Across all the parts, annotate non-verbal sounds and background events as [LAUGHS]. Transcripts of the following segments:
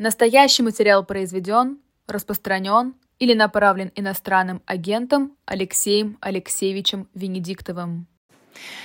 Настоящий материал произведен, распространен или направлен иностранным агентом Алексеем Алексеевичем Венедиктовым.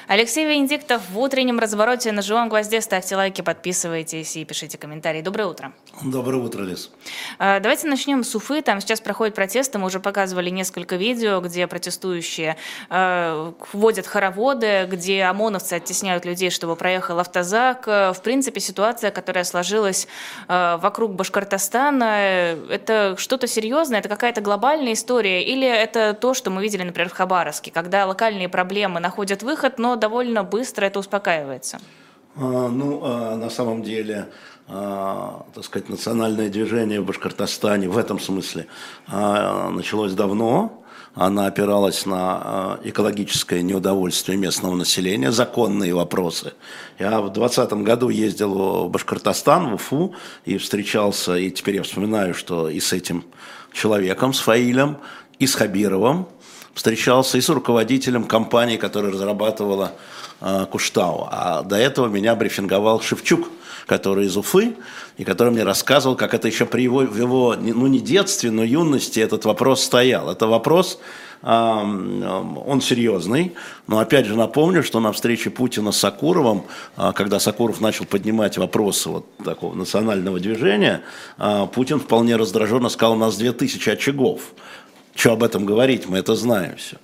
Алексей Венедиктов в утреннем развороте на живом гвозде. Ставьте лайки, подписывайтесь и пишите комментарии. Доброе утро. Доброе утро, Лиз. А, давайте начнем с Уфы. Там сейчас проходят протесты. Мы уже показывали несколько видео, где протестующие э, вводят хороводы, где ОМОНовцы оттесняют людей, чтобы проехал автозак. В принципе, ситуация, которая сложилась вокруг Башкортостана, это что-то серьезное, это какая-то глобальная история, или это то, что мы видели, например, в Хабаровске, когда локальные проблемы находят выход, но довольно быстро это успокаивается. А, ну, а, на самом деле, а, так сказать, национальное движение в Башкортостане в этом смысле а, началось давно. Она опиралась на а, экологическое неудовольствие местного населения, законные вопросы. Я в 2020 году ездил в Башкортостан, в Уфу, и встречался, и теперь я вспоминаю, что и с этим человеком, с Фаилем, и с Хабировым, встречался и с руководителем компании, которая разрабатывала э, Куштау. А до этого меня брифинговал Шевчук, который из Уфы, и который мне рассказывал, как это еще при его, его ну не детстве, но юности этот вопрос стоял. Это вопрос, он серьезный, но опять же напомню, что на встрече Путина с Сакуровым, э, когда Сакуров начал поднимать вопросы вот такого национального движения, э, Путин вполне раздраженно сказал, у нас 2000 очагов. Что об этом говорить, мы это знаем все.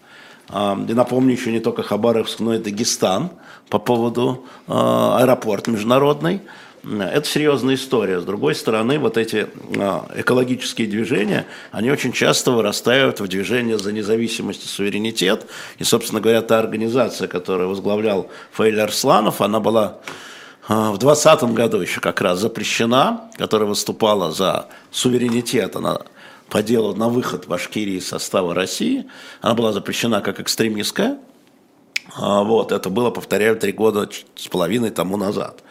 И напомню еще не только Хабаровск, но и Дагестан по поводу а, аэропорта международный. Это серьезная история. С другой стороны, вот эти а, экологические движения, они очень часто вырастают в движение за независимость и суверенитет. И, собственно говоря, та организация, которую возглавлял Фаиль Арсланов, она была а, в 2020 году еще как раз запрещена, которая выступала за суверенитет. Она по делу на выход Башкирии из состава России. Она была запрещена как экстремистская. А, вот, это было, повторяю, три года с половиной тому назад.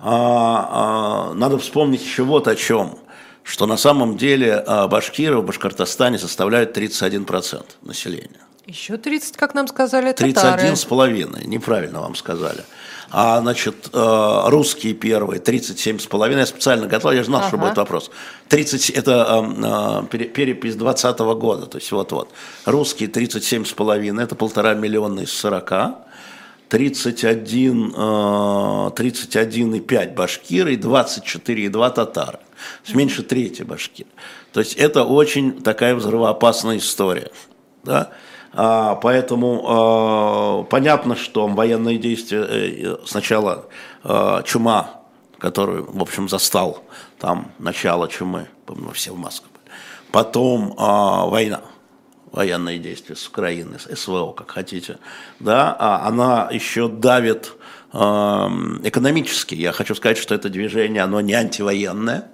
А, а, надо вспомнить еще вот о чем, что на самом деле башкиры в Башкортостане составляют 31% населения. Еще 30, как нам сказали, татары. 31 с половиной, неправильно вам сказали. А, значит, русские первые 37 с половиной. Я специально готовил, я же знал, ага. что будет вопрос. 30, это э, перепись 20 года, то есть вот-вот. Русские 37 с половиной, это полтора миллиона из 40. 31, 31,5 башкиры и 24,2 татары. То есть меньше трети башкир. То есть это очень такая взрывоопасная история. Да? А, поэтому а, понятно, что военные действия э, сначала а, чума, которую, в общем, застал там начало чумы, помню, все в Москве. Потом война, военные действия с Украиной, с СВО, как хотите, да, она еще давит экономически. Я хочу сказать, что это движение, оно не антивоенное,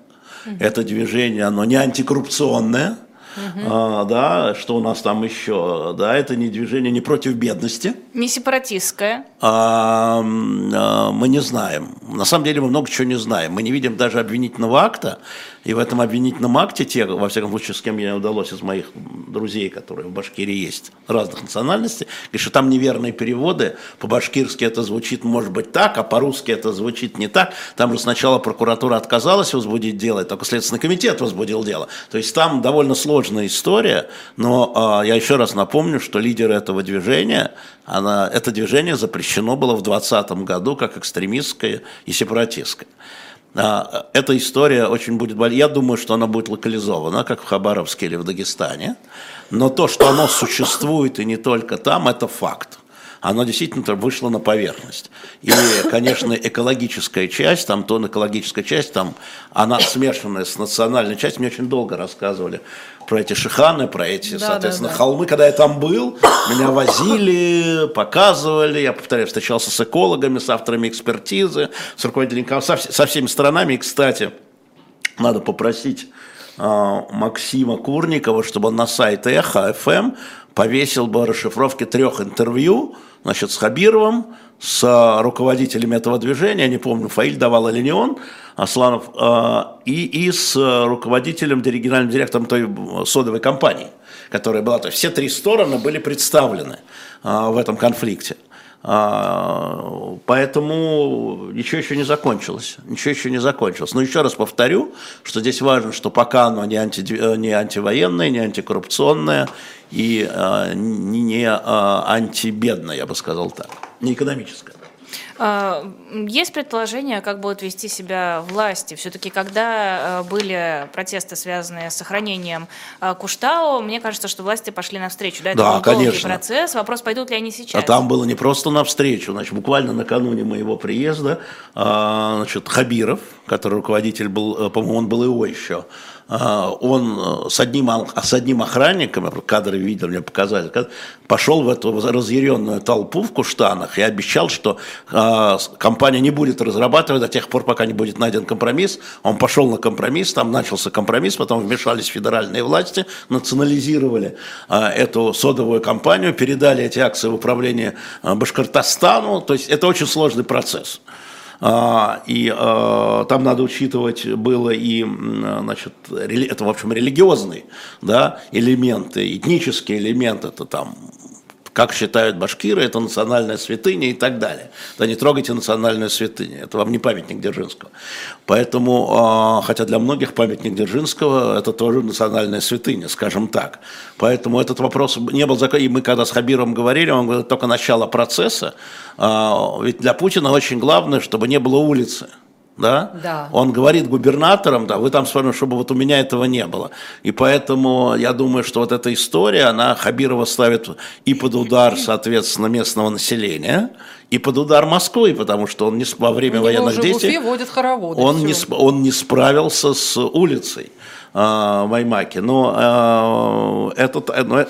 это движение, оно не антикоррупционное, Угу. А, да, что у нас там еще? Да, это не движение не против бедности. Не сепаратистское. А, а, мы не знаем. На самом деле мы много чего не знаем. Мы не видим даже обвинительного акта. И в этом обвинительном акте те, во всяком случае, с кем мне удалось из моих друзей, которые в Башкирии есть, разных национальностей, говорят, что там неверные переводы. По-башкирски это звучит, может быть, так, а по-русски это звучит не так. Там же сначала прокуратура отказалась возбудить дело, только Следственный комитет возбудил дело. То есть там довольно сложная история, но а, я еще раз напомню, что лидер этого движения, она, это движение запрещено было в 2020 году как экстремистское и сепаратистское. А, эта история очень будет... Я думаю, что она будет локализована, как в Хабаровске или в Дагестане. Но то, что оно существует и не только там, это факт оно действительно вышло на поверхность. И, конечно, экологическая часть, там тон экологическая часть, там она смешанная с национальной частью. Мне очень долго рассказывали про эти шиханы, про эти, да, соответственно, да, да. холмы. Когда я там был, меня возили, показывали, я, повторяю, встречался с экологами, с авторами экспертизы, с руководителями, со, со всеми сторонами. И, кстати, надо попросить а, Максима Курникова, чтобы он на сайт Эхо FM повесил бы расшифровки трех интервью, значит, с Хабировым, с руководителями этого движения, не помню, Фаиль давал или не он, Асланов, а, и, и с руководителем, генеральным директором той содовой компании, которая была. То есть все три стороны были представлены а, в этом конфликте. А, поэтому ничего еще не закончилось. Ничего еще не закончилось. Но еще раз повторю, что здесь важно, что пока оно не, анти, не антивоенное, не антикоррупционное и а, не а, антибедное, я бы сказал так, не экономическое. А, есть предположение, как будут вести себя власти? Все-таки, когда а, были протесты, связанные с сохранением а, Куштау, мне кажется, что власти пошли навстречу. Да, это да, был конечно. процесс. Вопрос, пойдут ли они сейчас? А там было не просто навстречу. Значит, буквально накануне моего приезда значит, Хабиров, который руководитель был, э, по-моему, он был ИО еще, а, он э, с одним, с одним охранником, кадры видел, мне показали, пошел в эту разъяренную толпу в Куштанах и обещал, что а, компания не будет разрабатывать до тех пор, пока не будет найден компромисс. Он пошел на компромисс, там начался компромисс, потом вмешались федеральные власти, национализировали а, эту содовую компанию, передали эти акции в управление Башкортостану. То есть это очень сложный процесс. А, и а, там надо учитывать было и, значит, это, в общем, религиозные да, элементы, этнические элементы, это там как считают башкиры, это национальная святыня и так далее. Да не трогайте национальную святыню, это вам не памятник Дзержинского. Поэтому, а, хотя для многих памятник Дзержинского это тоже национальная святыня, скажем так. Поэтому этот вопрос не был закон. И мы когда с Хабиром говорили, он говорит, только начало процесса. А, ведь для Путина очень главное, чтобы не было улицы да? Да. Он говорит губернаторам, да, вы там смотрите, чтобы вот у меня этого не было. И поэтому я думаю, что вот эта история, она Хабирова ставит и под удар, соответственно, местного населения, и под удар Москвы, потому что он не во время военных действий, он не, он не справился с улицей. Маймаки. Но э, этот, э, Э,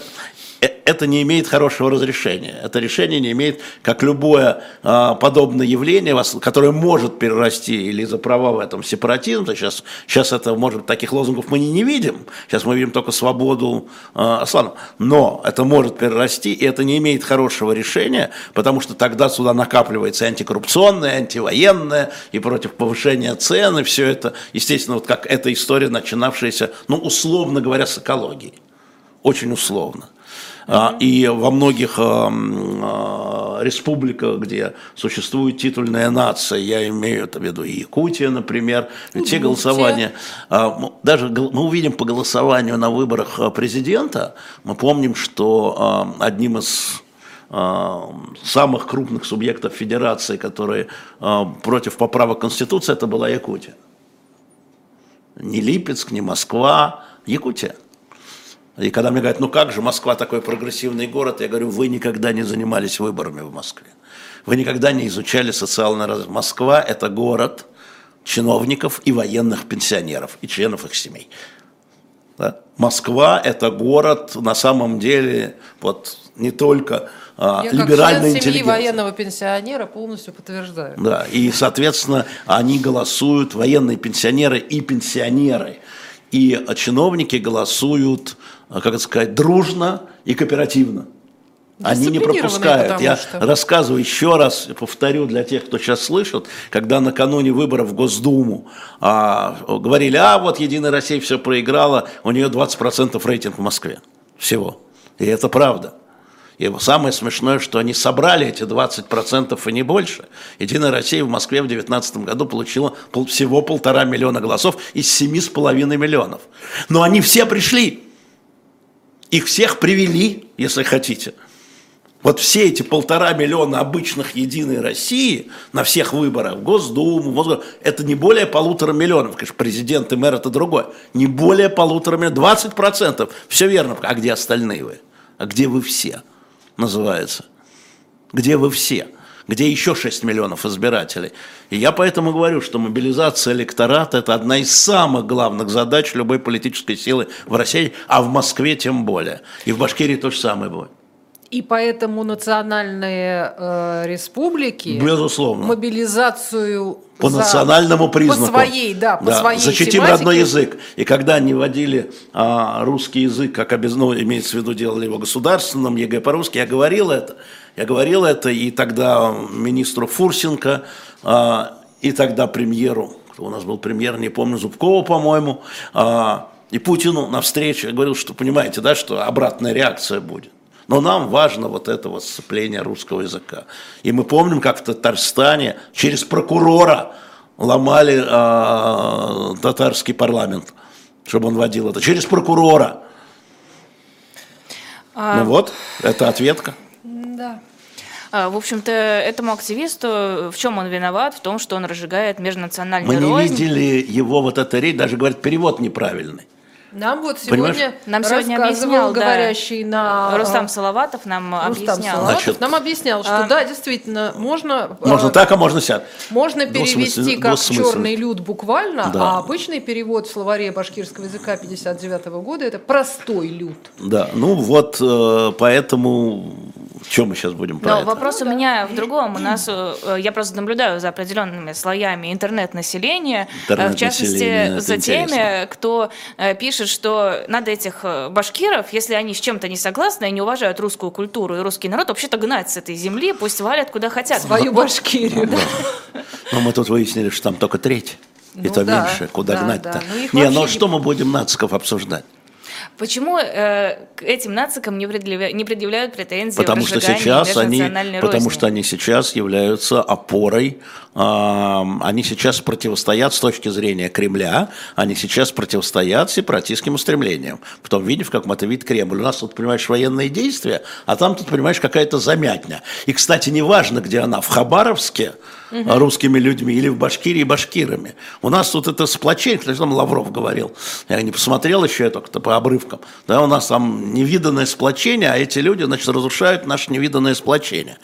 это не имеет хорошего разрешения. Это решение не имеет, как любое э, подобное явление, которое может перерасти или за права в этом сепаратизм. Сейчас, сейчас это, может, таких лозунгов мы не, не видим. Сейчас мы видим только свободу э, Аслана. Но это может перерасти, и это не имеет хорошего решения, потому что тогда сюда накапливается антикоррупционное, антивоенное, и против повышения цен, и все это, естественно, вот как эта история, начинавшаяся, ну, условно говоря, с экологией. Очень условно. А, и во многих а, а, республиках, где существует титульная нация, я имею это в виду и Якутия, например, ведь те голосования, даже мы увидим по голосованию на выборах президента, мы помним, что одним из самых крупных субъектов федерации, которые против поправок Конституции, это была Якутия. Не Липецк, не Москва, Якутия. И когда мне говорят, ну как же, Москва такой прогрессивный город, я говорю, вы никогда не занимались выборами в Москве. Вы никогда не изучали социальное развитие. Москва – это город чиновников и военных пенсионеров, и членов их семей. Да? Москва – это город, на самом деле, вот не только а, Я либеральной как член военного пенсионера полностью подтверждаю. Да, и, соответственно, они голосуют, военные пенсионеры и пенсионеры, и чиновники голосуют как это сказать, дружно и кооперативно. Они не пропускают. Я что... рассказываю еще раз, повторю для тех, кто сейчас слышит, когда накануне выборов в Госдуму а, говорили, а вот Единая Россия все проиграла, у нее 20% рейтинг в Москве. Всего. И это правда. И самое смешное, что они собрали эти 20% и не больше. Единая Россия в Москве в 2019 году получила всего полтора миллиона голосов из 7,5 миллионов. Но они все пришли. Их всех привели, если хотите. Вот все эти полтора миллиона обычных Единой России на всех выборах, в Госдуму, Мосгор, это не более полутора миллионов. Конечно, президент и мэр это другое. Не более полутора миллионов, 20 процентов. Все верно. А где остальные вы? А где вы все? Называется. Где вы все? Где еще 6 миллионов избирателей. И я поэтому говорю, что мобилизация электората – это одна из самых главных задач любой политической силы в России, а в Москве тем более. И в Башкирии то же самое будет. И поэтому национальные э, республики Безусловно. мобилизацию по за, национальному признаку. По своей, да, по да, своей Защитим тематике. родной язык. И когда они вводили а, русский язык, как обязательно, ну, имеется в виду, делали его государственным, ЕГЭ по-русски, я говорил это. Я говорил это и тогда министру Фурсенко, а, и тогда премьеру, кто у нас был премьер, не помню, Зубкова, по-моему, а, и Путину на встрече. Я говорил, что понимаете, да, что обратная реакция будет. Но нам важно вот это вот сцепление русского языка. И мы помним, как в Татарстане через прокурора ломали э, татарский парламент, чтобы он водил это. Через прокурора. А... Ну вот, это ответка. Да. А, в общем-то, этому активисту в чем он виноват? В том, что он разжигает межнациональный Мы не видели его вот эта речь, даже говорит, перевод неправильный. Нам вот сегодня Понимаешь? нам сегодня объяснял, говорящий да, на Рустам Салаватов нам Рустам объяснял. Салаватов Значит, нам объяснял, что а, да, действительно, можно можно а, так, а можно сяд. Можно перевести как черный люд буквально, да. а обычный перевод в словаре башкирского языка 59 -го года это простой люд. Да, ну вот э, поэтому чем мы сейчас будем про Но это? вопрос ну, у меня да. в другом. У нас, э, я просто наблюдаю за определенными слоями интернет-населения, интернет в частности, за теми, интересно. кто э, пишет, что надо этих э, башкиров, если они с чем-то не согласны и не уважают русскую культуру и русский народ, вообще-то гнать с этой земли, пусть валят куда хотят. Свою Башкирию. Но мы тут выяснили, что там только треть. Ну, это да, меньше, куда да, гнать-то? Да. Ну, не, ну что мы будем нациков обсуждать? Почему э, к этим нацикам не предъявляют, не предъявляют претензии потому что сейчас они, Потому что они сейчас являются опорой, э, они сейчас противостоят с точки зрения Кремля, они сейчас противостоят сепаратистским устремлениям. В том виде, в каком это вид Кремль. У нас тут, понимаешь, военные действия, а там тут, понимаешь, какая-то замятня. И, кстати, неважно, где она, в Хабаровске, угу. русскими людьми или в Башкирии башкирами. У нас тут это сплочение, кстати, там Лавров говорил. Я не посмотрел еще это как-то по обрывкам. Да, у нас там невиданное сплочение, а эти люди, значит, разрушают наше невиданное сплочение.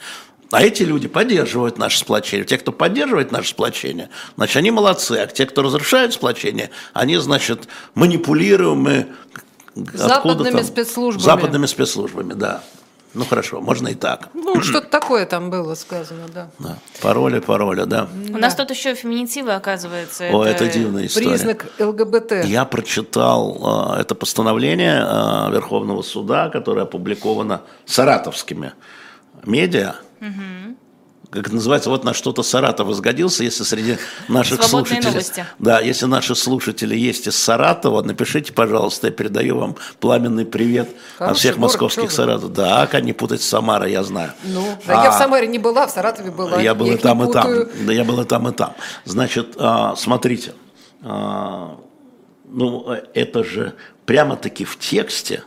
А эти люди поддерживают наше сплочение. Те, кто поддерживает наше сплочение, значит, они молодцы. А те, кто разрушает сплочение, они, значит, манипулируемы Западными спецслужбами. Западными спецслужбами, да. Ну хорошо, можно и так. Ну, что-то такое там было сказано, да. да. Пароли, пароли, да. У да. нас тут еще феминитивы, оказывается. О, это, это дивная история. Признак ЛГБТ. Я прочитал э, это постановление э, Верховного суда, которое опубликовано саратовскими медиа. Угу как это называется, вот на что-то Саратов изгодился, если среди наших Свободные слушателей... Новости. Да, если наши слушатели есть из Саратова, напишите, пожалуйста, я передаю вам пламенный привет Хороший от всех город, московских Саратов. Да, как не путать с Самарой, я знаю. Ну, а, я в Самаре не была, в Саратове была. Я был я и там, и там. Да, я был и там, и там. Значит, а, смотрите, а, ну, это же прямо-таки в тексте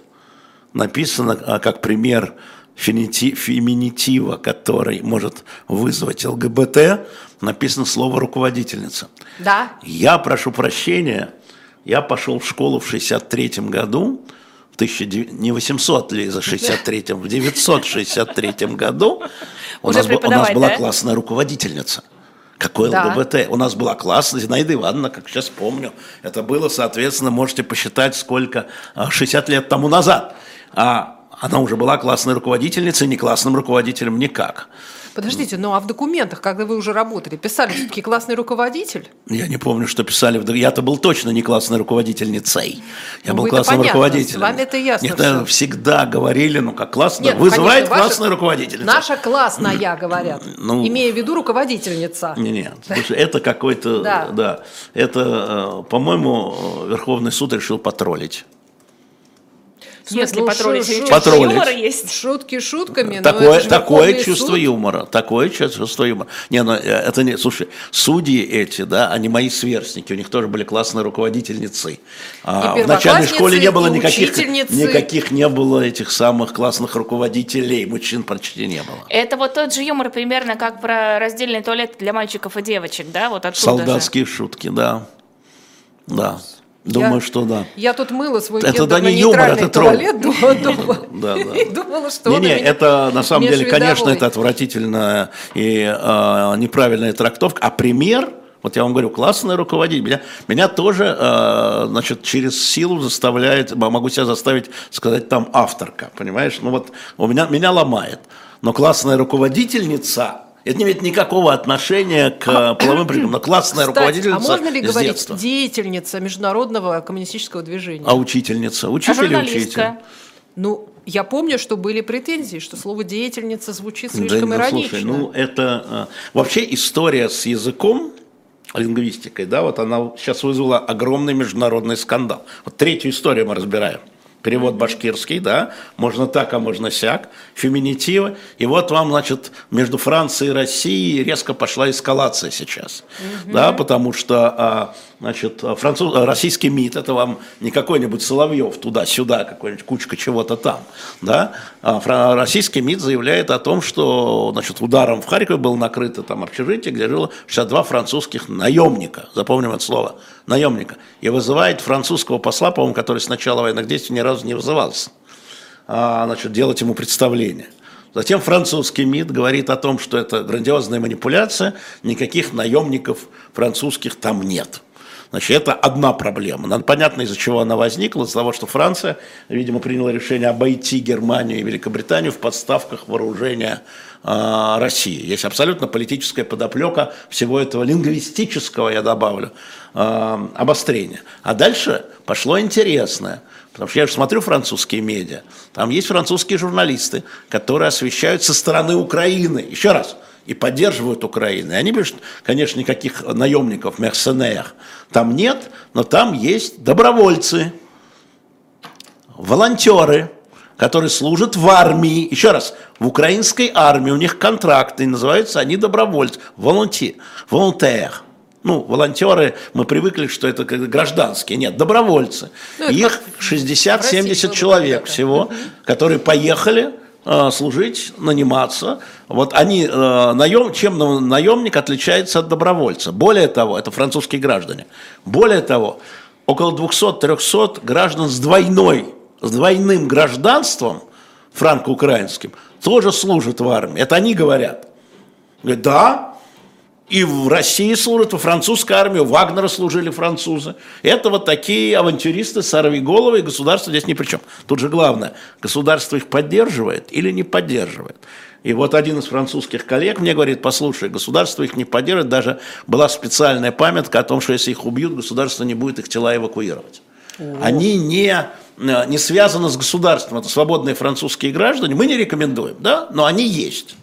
написано а, как пример феминитива, который может вызвать ЛГБТ, написано слово «руководительница». Да. Я прошу прощения, я пошел в школу в 63 году, в 19... не 800 ли за 63-м, в 963 году у нас, у нас была да? классная руководительница. Какой да. ЛГБТ? У нас была классная Зинаида Ивановна, как сейчас помню. Это было, соответственно, можете посчитать, сколько, 60 а, лет тому назад. А она уже была классной руководительницей, не классным руководителем никак. Подождите, ну а в документах, когда вы уже работали, писали все-таки классный руководитель? Я не помню, что писали. Я-то был точно не классной руководительницей. Я ну, был классным понятно, руководителем. С вами это ясно. Нет, всегда говорили, ну как классно. Нет, Вызывает конечно, классная ваша, руководительница. Наша классная, [CLEARS THROAT] говорят. Ну, имея в виду руководительница. Не, нет. Слушай, это какой-то, да. да. Это, э, по-моему, Верховный суд решил потроллить. В смысле ну, патрулить? Шу- патрулить. юмора есть? Шутки шутками, такое, такое чувство суд. юмора. Такое чувство юмора. Не, ну это не... Слушай, судьи эти, да, они мои сверстники. У них тоже были классные руководительницы. А, в начальной школе не было никаких... Никаких не было этих самых классных руководителей. Мужчин почти не было. Это вот тот же юмор примерно как про раздельный туалет для мальчиков и девочек, да? Вот Солдатские же. шутки, да. Да. Думаю, я, что да. Я тут мыла свой это да не юмор, это туалет, думала, [LAUGHS] [LAUGHS] думала, что не, не, это на самом деле, конечно, это отвратительная и э, неправильная трактовка. А пример, вот я вам говорю, классный руководитель. Меня, меня тоже, э, значит, через силу заставляет, могу себя заставить сказать там авторка, понимаешь? Ну вот у меня, меня ломает. Но классная руководительница, это не имеет никакого отношения к а, [CLEARS THROAT] половым признакам, но классная Кстати, руководительница а можно ли говорить детства. деятельница международного коммунистического движения? А учительница? Учитель а учитель? Ну, я помню, что были претензии, что слово деятельница звучит слишком да, ну, иронично. Слушай, ну это а, вообще история с языком, лингвистикой, да, вот она сейчас вызвала огромный международный скандал. Вот третью историю мы разбираем. Перевод башкирский, да, можно так, а можно сяк, феминитивы. И вот вам, значит, между Францией и Россией резко пошла эскалация сейчас, угу. да, потому что, а, значит, француз, российский МИД, это вам не какой-нибудь Соловьев туда-сюда, какой-нибудь кучка чего-то там, да, а российский МИД заявляет о том, что, значит, ударом в Харькове было накрыто там общежитие, где жило 62 французских наемника, запомним это слово, наемника, и вызывает французского посла, по-моему, который с начала военных действий ни разу не вызывался, а, значит, делать ему представление. Затем французский МИД говорит о том, что это грандиозная манипуляция, никаких наемников французских там нет. Значит, это одна проблема. Нам понятно, из-за чего она возникла, из-за того, что Франция, видимо, приняла решение обойти Германию и Великобританию в подставках вооружения э, России. Есть абсолютно политическая подоплека всего этого лингвистического, я добавлю, э, обострения. А дальше пошло интересное. Потому что я же смотрю французские медиа, там есть французские журналисты, которые освещают со стороны Украины. Еще раз, и поддерживают Украину. И они пишут, конечно, никаких наемников, мерсенер там нет, но там есть добровольцы, волонтеры, которые служат в армии. Еще раз, в украинской армии у них контракты, называются они добровольцы, волонтер, волонтер. Ну, волонтеры, мы привыкли, что это гражданские. Нет, добровольцы. Ну, Их 60-70 человек всего, которые поехали Э, служить, наниматься. Вот они, э, наем, чем наемник отличается от добровольца? Более того, это французские граждане. Более того, около 200-300 граждан с двойной, с двойным гражданством франко-украинским тоже служат в армии. Это они говорят. Говорят, да, и в России служат, во французской армии, у Вагнера служили французы. Это вот такие авантюристы, сорвиголовы, и государство здесь ни при чем. Тут же главное, государство их поддерживает или не поддерживает. И вот один из французских коллег мне говорит, послушай, государство их не поддерживает, даже была специальная памятка о том, что если их убьют, государство не будет их тела эвакуировать. О. Они не, не связаны с государством, это свободные французские граждане, мы не рекомендуем, да, но они есть.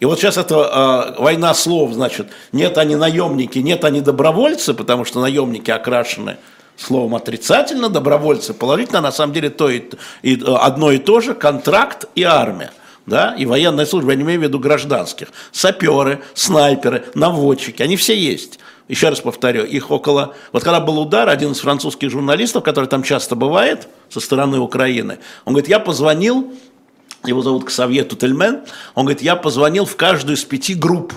И вот сейчас это э, война слов, значит, нет они наемники, нет они добровольцы, потому что наемники окрашены словом отрицательно, добровольцы положительно, а на самом деле то и, и одно и то же, контракт и армия. Да, и военная служба, я не имею в виду гражданских, саперы, снайперы, наводчики, они все есть. Еще раз повторю, их около... Вот когда был удар, один из французских журналистов, который там часто бывает, со стороны Украины, он говорит, я позвонил его зовут Ксавье Тутельмен, он говорит, я позвонил в каждую из пяти групп,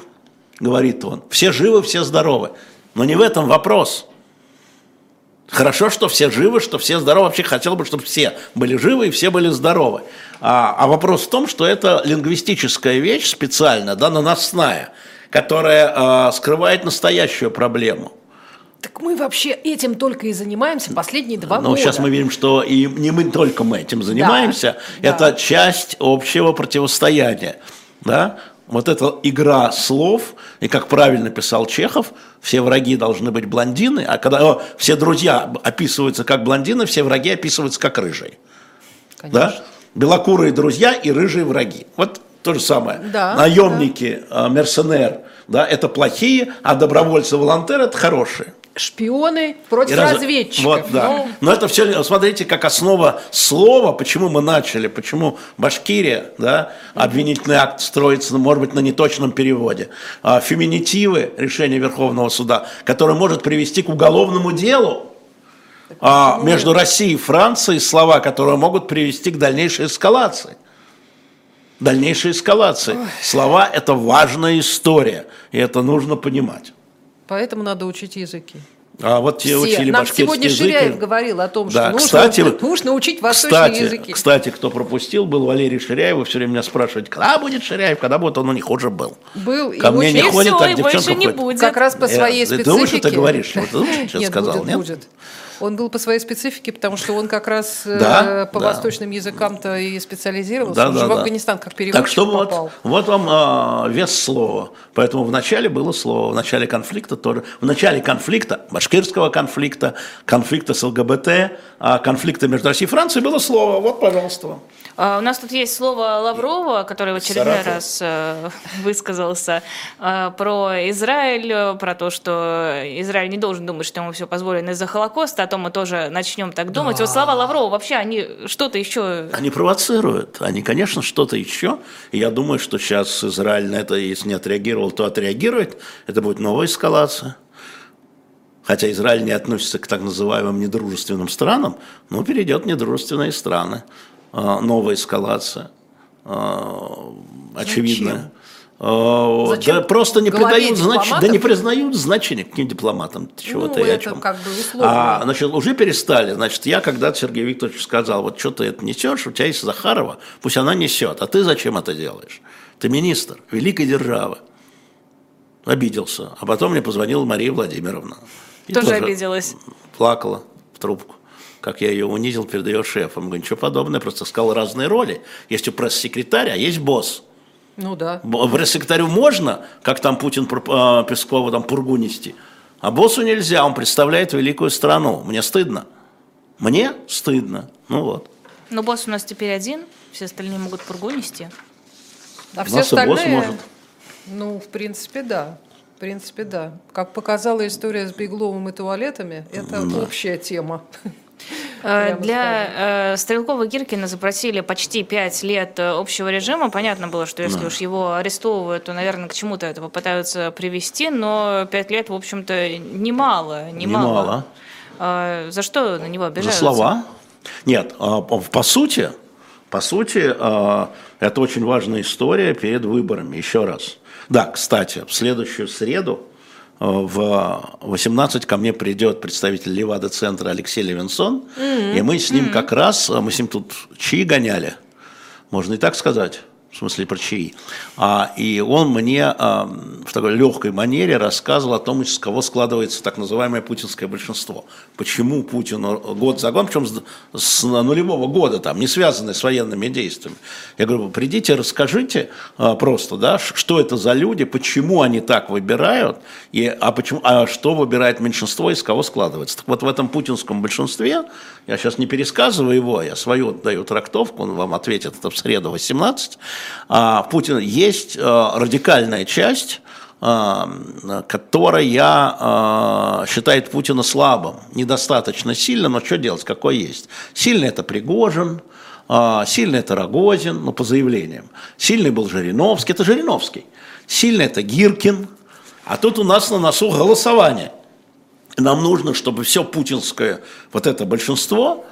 говорит он, все живы, все здоровы. Но не в этом вопрос. Хорошо, что все живы, что все здоровы. Вообще хотел бы, чтобы все были живы и все были здоровы. А, а вопрос в том, что это лингвистическая вещь специально, да, наносная, которая а, скрывает настоящую проблему. Так мы вообще этим только и занимаемся последние два Но года. сейчас мы видим, что и не мы только мы этим занимаемся. Да, это да. часть общего противостояния. Да? Вот эта игра слов, и как правильно писал Чехов, все враги должны быть блондины, а когда о, все друзья описываются как блондины, все враги описываются как рыжие. Конечно. Да? Белокурые друзья и рыжие враги. Вот то же самое. Да, Наемники, да. мерсенер, да, это плохие, а добровольцы-волонтеры это хорошие шпионы против раз... разведчиков. Вот, да. Но... Ну. Но это все, смотрите, как основа слова, почему мы начали, почему Башкирия, да, обвинительный акт строится, может быть, на неточном переводе. А феминитивы решения Верховного суда, который может привести к уголовному делу, а, между Россией и Францией слова, которые могут привести к дальнейшей эскалации. Дальнейшей эскалации. Ой. Слова – это важная история, и это нужно понимать. Поэтому надо учить языки. А вот те Все. учили Нам сегодня язык. Ширяев говорил о том, да, что кстати, нужно, нужно учить восточные кстати, языки. Кстати, кто пропустил, был Валерий Ширяев. Все время меня спрашиваете, когда будет Ширяев, когда будет, он у них уже был. Был. Ко мне не ходит, а к девчонкам не будет. Как раз по своей э, специфике. Ты лучше ты говоришь, вот ты лучше [LAUGHS] сейчас сказал, будет, нет? будет. Он был по своей специфике, потому что он как раз э, да, по да. восточным языкам-то и специализировался. Да, он да, же в Афганистан как переводчик Так что попал. вот, вот вам а, вес слова. Поэтому в начале было слово, в начале конфликта тоже. В начале конфликта, башкирского конфликта, конфликта с ЛГБТ, а, конфликта между Россией и Францией было слово. Вот, пожалуйста. А, у нас тут есть слово Лаврова, который в очередной Саратов. раз э, [LAUGHS] высказался про Израиль, про то, что Израиль не должен думать, что ему все позволено из-за Холокоста, о том мы тоже начнем так думать. Да. Вот слова Лаврова вообще, они что-то еще... Они провоцируют, они, конечно, что-то еще. И я думаю, что сейчас Израиль на это, если не отреагировал, то отреагирует. Это будет новая эскалация. Хотя Израиль не относится к так называемым недружественным странам, но перейдет в недружественные страны. А, новая эскалация. А, очевидная. А, Зачем? Да просто не придают значения, да не признают значения каким дипломатам. Чего-то ну, это чем. как бы условно. А, значит, уже перестали. Значит, я когда Сергей Викторович сказал, вот что ты это несешь, у тебя есть Захарова, пусть она несет, а ты зачем это делаешь? Ты министр великой державы. Обиделся. А потом мне позвонила Мария Владимировна. И тоже, тоже обиделась. Плакала в трубку как я ее унизил перед ее шефом. Говорю, ничего подобного, просто сказал разные роли. Есть у пресс-секретаря, а есть босс. Ну да. Пресс-секретарю можно, как там Путин а, Пескова там пургу нести, а боссу нельзя, он представляет великую страну. Мне стыдно. Мне стыдно. Ну вот. Но босс у нас теперь один, все остальные могут пургу нести. А все остальные... босс может. Ну, в принципе, да. В принципе, да. Как показала история с Бегловым и туалетами, это да. общая тема. Э, для э, Стрелкова Гиркина запросили почти пять лет э, общего режима. Понятно было, что если да. уж его арестовывают, то, наверное, к чему-то это попытаются привести, но пять лет, в общем-то, немало. Немало. немало. Э, за что на него обижаются? За слова? Нет, а, по сути, по сути, а, это очень важная история перед выборами. Еще раз. Да, кстати, в следующую среду в 18 ко мне придет представитель Левада-центра Алексей Левинсон, mm-hmm. и мы с ним mm-hmm. как раз, мы с ним тут чаи гоняли, можно и так сказать в смысле про чаи. А, и он мне а, в такой легкой манере рассказывал о том, из кого складывается так называемое путинское большинство. Почему Путин год за годом, причем с, с нулевого года, там, не связанное с военными действиями. Я говорю, придите, расскажите а, просто, да, что это за люди, почему они так выбирают, и, а, почему, а что выбирает меньшинство, из кого складывается. Так вот в этом путинском большинстве, я сейчас не пересказываю его, я свою даю трактовку, он вам ответит это в среду 18, а, Путина есть а, радикальная часть, а, которая считает Путина слабым, недостаточно сильным, но что делать, какой есть. Сильный это Пригожин, сильный это Рогозин, ну, по заявлениям. Сильный был Жириновский, это Жириновский. Сильный это Гиркин, а тут у нас на носу голосование. Нам нужно, чтобы все путинское вот это большинство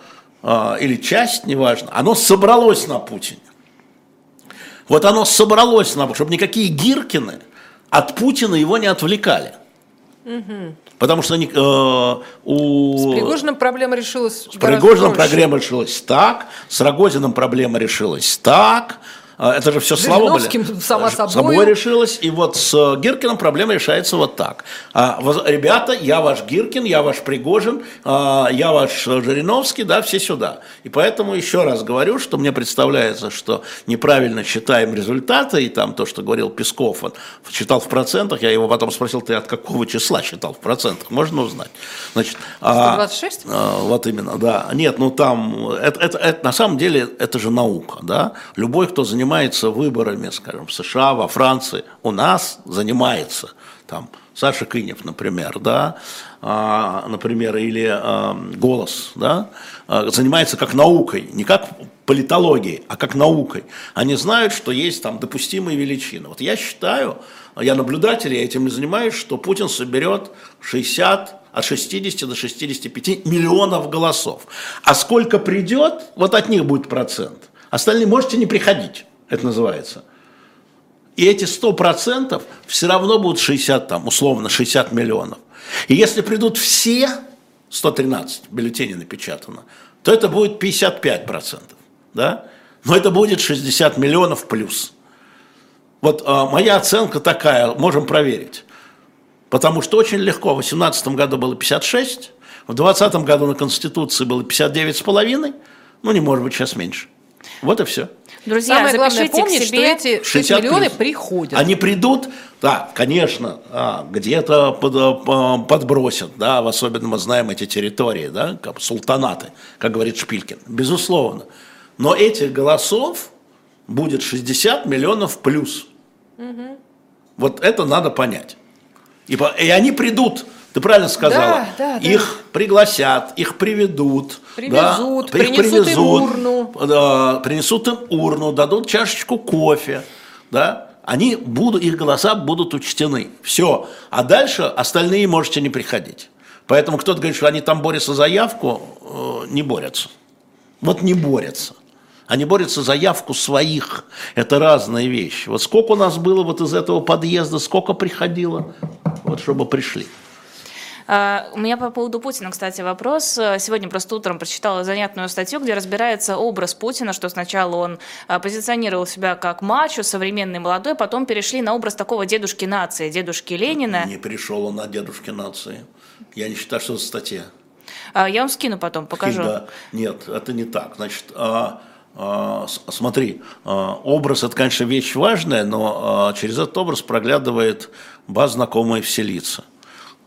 или часть, неважно, оно собралось на Путине. Вот оно собралось, чтобы никакие Гиркины от Путина его не отвлекали. Угу. Потому что они, э, у... С Пригожиным проблема решилась С Пригожиным проблема решилась так, с Рогозиным проблема решилась так, это же все слова были. само собой. собой решилось. И вот с э, Гиркиным проблема решается вот так. А, ребята, я ваш Гиркин, я ваш Пригожин, а, я ваш Жириновский, да, все сюда. И поэтому еще раз говорю, что мне представляется, что неправильно считаем результаты, и там то, что говорил Песков, он считал в процентах, я его потом спросил, ты от какого числа считал в процентах, можно узнать. Значит, 126? А, вот именно, да. Нет, ну там, это, это, это на самом деле, это же наука, да. Любой, кто занимается занимается выборами, скажем, в США, во Франции, у нас занимается там Саша Кынев, например, да, а, например, или а, «Голос», да, а, занимается как наукой, не как политологией, а как наукой. Они знают, что есть там допустимые величины. Вот я считаю, я наблюдатель, я этим не занимаюсь, что Путин соберет 60, от 60 до 65 миллионов голосов. А сколько придет, вот от них будет процент. Остальные можете не приходить это называется. И эти 100% все равно будут 60, там, условно, 60 миллионов. И если придут все, 113 бюллетеней напечатано, то это будет 55%. Да? Но это будет 60 миллионов плюс. Вот а, моя оценка такая, можем проверить. Потому что очень легко, в 2018 году было 56, в 2020 году на Конституции было 59,5, ну не может быть сейчас меньше. Вот и все. Друзья, Самое главное помнить, что эти 6 миллионов приходят. Они придут, да, конечно, а, где-то под, а, подбросят, да, в особенно мы знаем эти территории, да, как султанаты, как говорит Шпилькин, безусловно. Но этих голосов будет 60 миллионов плюс. Угу. Вот это надо понять. И, и они придут Ты правильно сказала? Да, да, их да. пригласят, их приведут. Привезут, да, принесут, их привезут, им урну. Да, принесут им урну, дадут чашечку кофе. Да? Они будут, их голоса будут учтены. Все. А дальше остальные можете не приходить. Поэтому кто-то говорит, что они там борются за явку, э, не борются. Вот не борются. Они борются за явку своих. Это разные вещи. Вот сколько у нас было вот из этого подъезда, сколько приходило, вот чтобы пришли. А, у меня по поводу Путина, кстати, вопрос. Сегодня просто утром прочитала занятную статью, где разбирается образ Путина, что сначала он а, позиционировал себя как мачо, современный молодой, потом перешли на образ такого дедушки нации, дедушки Ленина. Не перешел он на дедушки нации. Я не считаю, что это статья. А, я вам скину потом, покажу. Да. Нет, это не так. Значит, смотри, образ это, конечно, вещь важная, но через этот образ проглядывает баз знакомая все лица.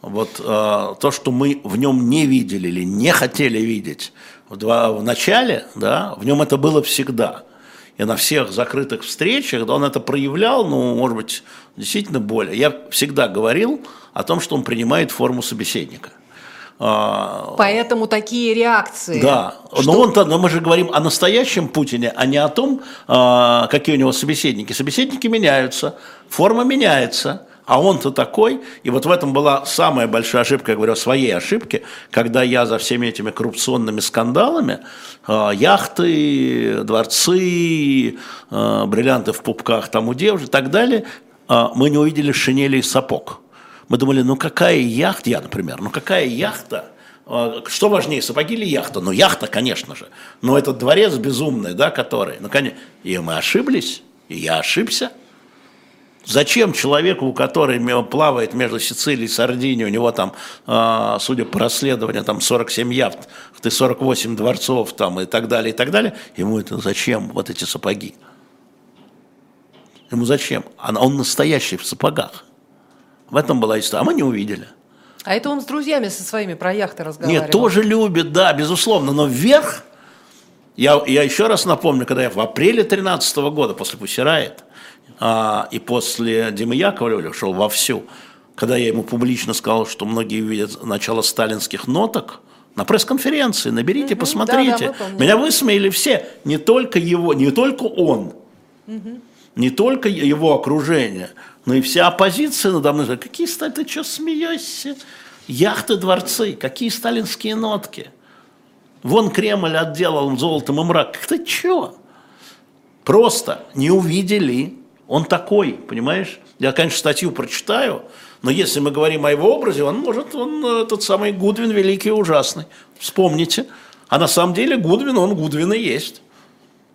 Вот э, то, что мы в нем не видели или не хотели видеть в, два, в начале, да, в нем это было всегда. И на всех закрытых встречах да, он это проявлял, ну, может быть, действительно более. Я всегда говорил о том, что он принимает форму собеседника. А, Поэтому такие реакции. Да, что... но, он но мы же говорим о настоящем Путине, а не о том, а, какие у него собеседники. Собеседники меняются, форма меняется а он-то такой. И вот в этом была самая большая ошибка, я говорю о своей ошибке, когда я за всеми этими коррупционными скандалами, э, яхты, дворцы, э, бриллианты в пупках там у девушек и так далее, э, мы не увидели шинели и сапог. Мы думали, ну какая яхта, я, например, ну какая яхта, что важнее, сапоги или яхта? Ну, яхта, конечно же. Но этот дворец безумный, да, который, ну, конечно. И мы ошиблись, и я ошибся. Зачем человеку, который плавает между Сицилией и Сардинией, у него там, а, судя по расследованию, там 47 яхт, 48 дворцов там, и так далее, и так далее, ему это зачем, вот эти сапоги? Ему зачем? Он настоящий в сапогах. В этом была история. А мы не увидели. А это он с друзьями со своими про яхты разговаривал? Нет, тоже любит, да, безусловно. Но вверх, я, я еще раз напомню, когда я в апреле 2013 года, после Пусирает, а, и после Димы Яковлева шел вовсю, когда я ему публично сказал, что многие видят начало сталинских ноток, на пресс-конференции, наберите, угу, посмотрите. Да, да, Меня высмеяли все, не только его, не только он, угу. не только его окружение, но и вся оппозиция надо мной говорит, какие стали, ты что смеешься? Яхты, дворцы, какие сталинские нотки? Вон Кремль отделал золотом и мрак. Ты чё? Просто не увидели он такой, понимаешь? Я, конечно, статью прочитаю, но если мы говорим о его образе, он может, он э, тот самый Гудвин великий и ужасный. Вспомните. А на самом деле Гудвин, он Гудвин и есть.